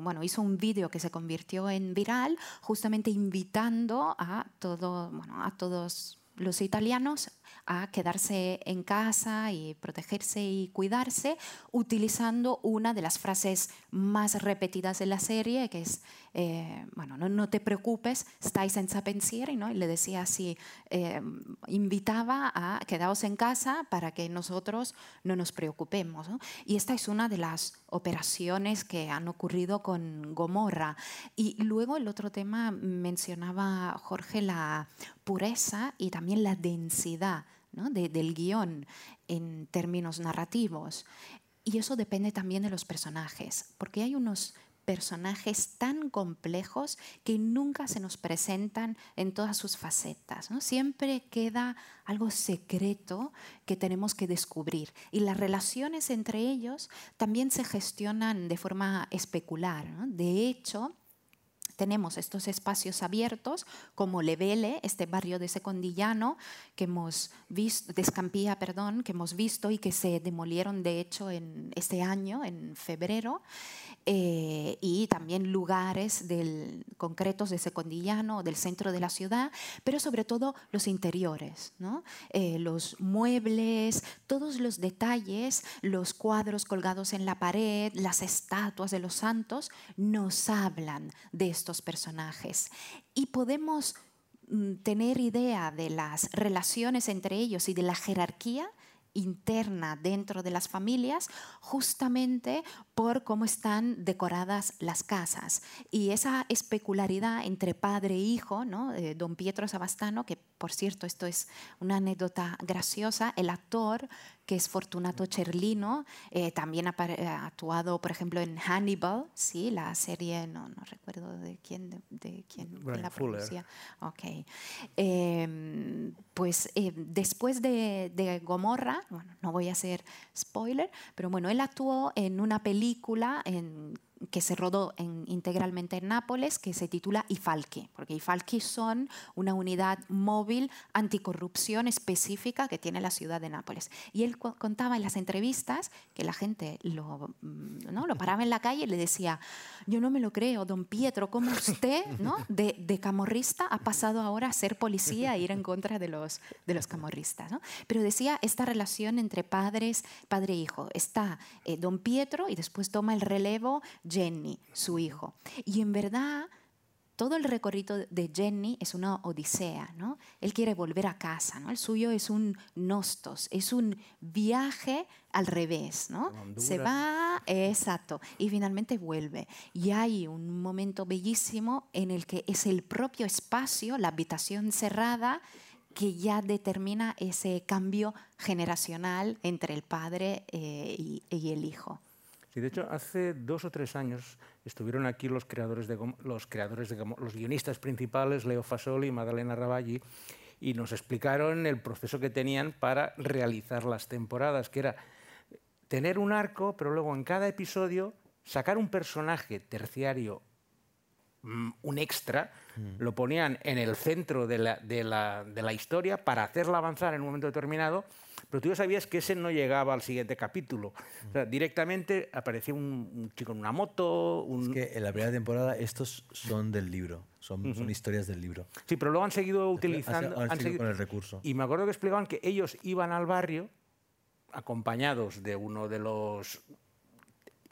bueno, hizo un vídeo que se convirtió en viral, justamente invitando a, bueno, a todos los italianos a quedarse en casa y protegerse y cuidarse, utilizando una de las frases más repetidas de la serie, que es, eh, bueno, no, no, te preocupes, estáis en pensieri, ¿no? Y le decía así, eh, invitaba a quedaos en casa para que nosotros no nos preocupemos. ¿no? Y esta es una de las operaciones que han ocurrido con Gomorra. Y luego el otro tema mencionaba Jorge la pureza y también la densidad del guion en términos narrativos. Y eso depende también de los personajes, porque hay unos personajes tan complejos que nunca se nos presentan en todas sus facetas. ¿no? Siempre queda algo secreto que tenemos que descubrir. Y las relaciones entre ellos también se gestionan de forma especular. De hecho, tenemos estos espacios abiertos como Levele, este barrio de Secondillano que hemos visto, de Escampía, perdón, que hemos visto y que se demolieron de hecho en este año, en febrero. Eh, y también lugares del, concretos de Secondillano, del centro de la ciudad, pero sobre todo los interiores, ¿no? Eh, los muebles, todos los detalles, los cuadros colgados en la pared, las estatuas de los santos, nos hablan de estos personajes. Y podemos mm, tener idea de las relaciones entre ellos y de la jerarquía interna dentro de las familias justamente por cómo están decoradas las casas. Y esa especularidad entre padre e hijo, ¿no? Eh, don Pietro Sabastano, que por cierto, esto es una anécdota graciosa, el actor que es Fortunato Cerlino, eh, también ha, actuado, por ejemplo, en Hannibal, ¿sí? la serie, no, no recuerdo de quién, de, quién la pronuncia. Okay. Em, pues eh, después de, de, Gomorra, bueno, no voy a hacer spoiler, pero bueno, él actuó en una película en que se rodó integralmente en Nápoles, que se titula IFALCI, porque IFALCI son una unidad móvil anticorrupción específica que tiene la ciudad de Nápoles. Y él contaba en las entrevistas que la gente lo, mm, ¿no? lo paraba en la calle y le decía, yo no me lo creo, don Pietro, ¿cómo usted ¿no? de, de camorrista ha pasado ahora a ser policía e ir en contra de los, de los camorristas? ¿no? Pero decía esta relación entre padres, padre e. Está eh, don Pietro y después toma el relevo Jenny, su hijo. Y en verdad, todo el recorrido de Jenny es una odisea, ¿no? Él quiere volver a casa, ¿no? El suyo es un nostos, es un viaje al revés, ¿no? Se va, exacto, y finalmente vuelve. Y hay un momento bellísimo en el que es el propio espacio, la habitación cerrada, que ya determina ese cambio generacional entre el padre eh, y el hijo. Sí, de hecho, hace dos o tres años estuvieron aquí los creadores de, los, creadores de, los guionistas principales, Leo Fasoli y Madalena Ravalli, y nos explicaron el proceso que tenían para realizar las temporadas, que era tener un arco, pero luego en cada episodio sacar un personaje terciario, mm, un extra, mm. lo ponían en el centro de la, de la historia para hacerla avanzar en un momento determinado pero tú ya sabías que ese no llegaba al siguiente capítulo. directamente aparecía un, chico en una moto. Es que en la primera temporada estos son del libro, son, son historias del libro. Sí, pero luego han seguido utilizando. Han, seguido con el recurso. Y me acuerdo que explicaban que ellos iban al barrio acompañados de uno de los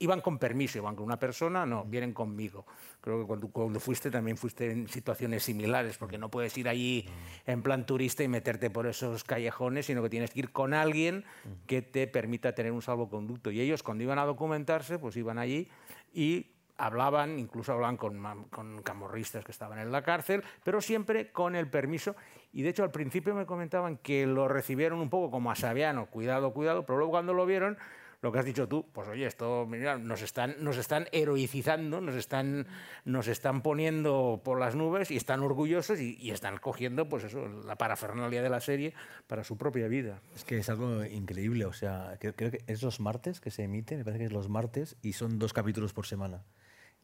iban con permiso, iban con una persona, no, vienen conmigo. Creo que cuando, cuando, fuiste también fuiste en situaciones similares, porque no puedes ir allí en plan turista y meterte por esos callejones, sino que tienes que ir con alguien que te permita tener un salvoconducto. Y ellos cuando iban a documentarse, pues iban allí y hablaban, incluso hablaban con, con camorristas que estaban en la cárcel, pero siempre con el permiso. Y de hecho al principio me comentaban que lo recibieron un poco como a Sabiano, cuidado, cuidado, pero luego cuando lo vieron lo que has dicho tú, pues oye, esto nos, están, nos están heroicizando, nos están, nos están poniendo por las nubes y están orgullosos y, están cogiendo pues eso, la parafernalia de la serie para su propia vida. Es que es algo increíble, o sea, creo, que es los martes que se emite, me parece que es los martes y son dos capítulos por semana.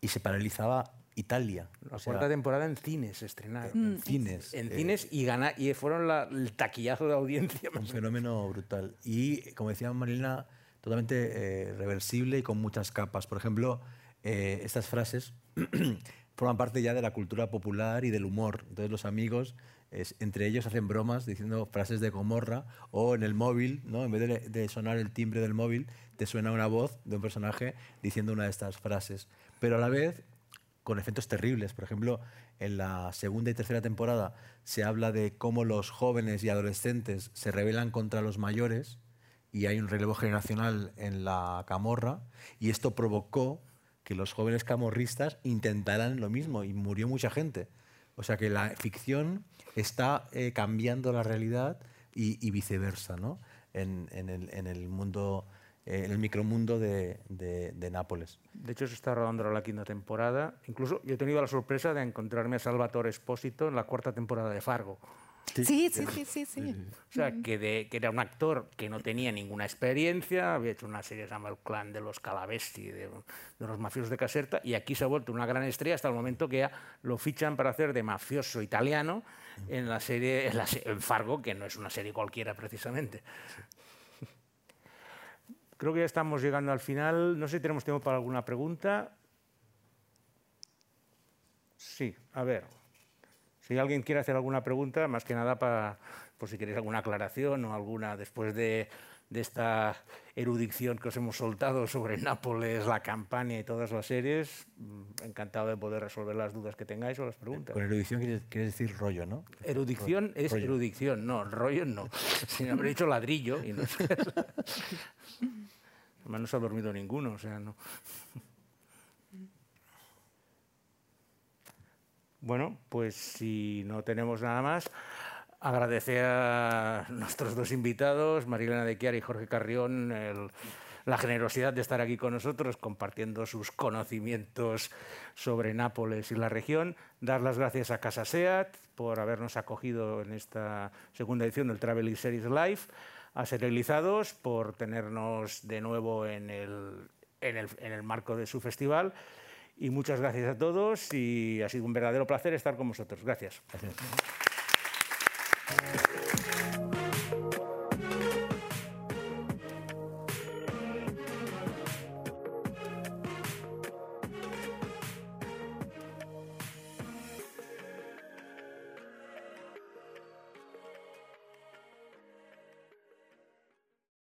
Y se paralizaba Italia. La O sea, cuarta temporada en cines se estrenaron. en cines. En eh, cines y, gana, y fueron la- el taquillazo de audiencia. un fenómeno brutal. Y, como decía Marilena, totalmente eh, reversible y con muchas capas. Por ejemplo, eh, estas frases forman parte ya de la cultura popular y del humor. Entonces los amigos, entre ellos, hacen bromas diciendo frases de Gomorra o en el móvil, ¿no? en vez de, de sonar el timbre del móvil, te suena una voz de un personaje diciendo una de estas frases. Pero a la vez con efectos terribles. Por ejemplo, en la segunda y tercera temporada se habla de cómo los jóvenes y adolescentes se rebelan contra los mayores y hay un relevo generacional en la camorra y esto provocó que los jóvenes camorristas intentaran lo mismo y murió mucha gente. O sea que la ficción está eh, cambiando la realidad y, y viceversa, ¿no? En, en el, en el mundo, eh, en el micromundo de, de- de Nápoles. De hecho, se está rodando la quinta temporada. Incluso yo he tenido la sorpresa de encontrarme a Salvatore Espósito en la cuarta temporada de Fargo. Sí, sí, sí, sí, sí. O sea, que, de- que era un actor que no tenía ninguna experiencia, había hecho una serie que se llama El clan de los Calavesti, de, de los mafiosos de Caserta, y aquí se ha vuelto una gran estrella hasta el momento que ya lo fichan para hacer de mafioso italiano en la serie, en, la se- en Fargo, que no es una serie cualquiera precisamente. Creo que ya estamos llegando al final. No sé si tenemos tiempo para alguna pregunta. Sí, a ver. Si alguien quiere hacer alguna pregunta, más que nada para, por si queréis alguna aclaración o alguna después de, de esta erudición que os hemos soltado sobre Nápoles, la campaña y todas las series, mm, encantado de poder resolver las dudas que tengáis o las preguntas. Con erudición quieres, quieres decir rollo, ¿no? Erudición es erudición, no, rollo no. Si no habré dicho ladrillo y no sé. Además no se ha dormido ninguno, o sea, no. Bueno, pues si no tenemos nada más, agradecer a nuestros dos invitados, Marilena de Chiara y Jorge Carrión, el- la generosidad de estar aquí con nosotros compartiendo sus conocimientos sobre Nápoles y la región. Dar las gracias a Casa SEAT por habernos acogido en esta segunda edición del Traveling Series Live, a Serializados por tenernos de nuevo en el, en el, en el marco de su festival. Y muchas gracias a todos y ha sido un verdadero placer estar con vosotros. gracias. gracias.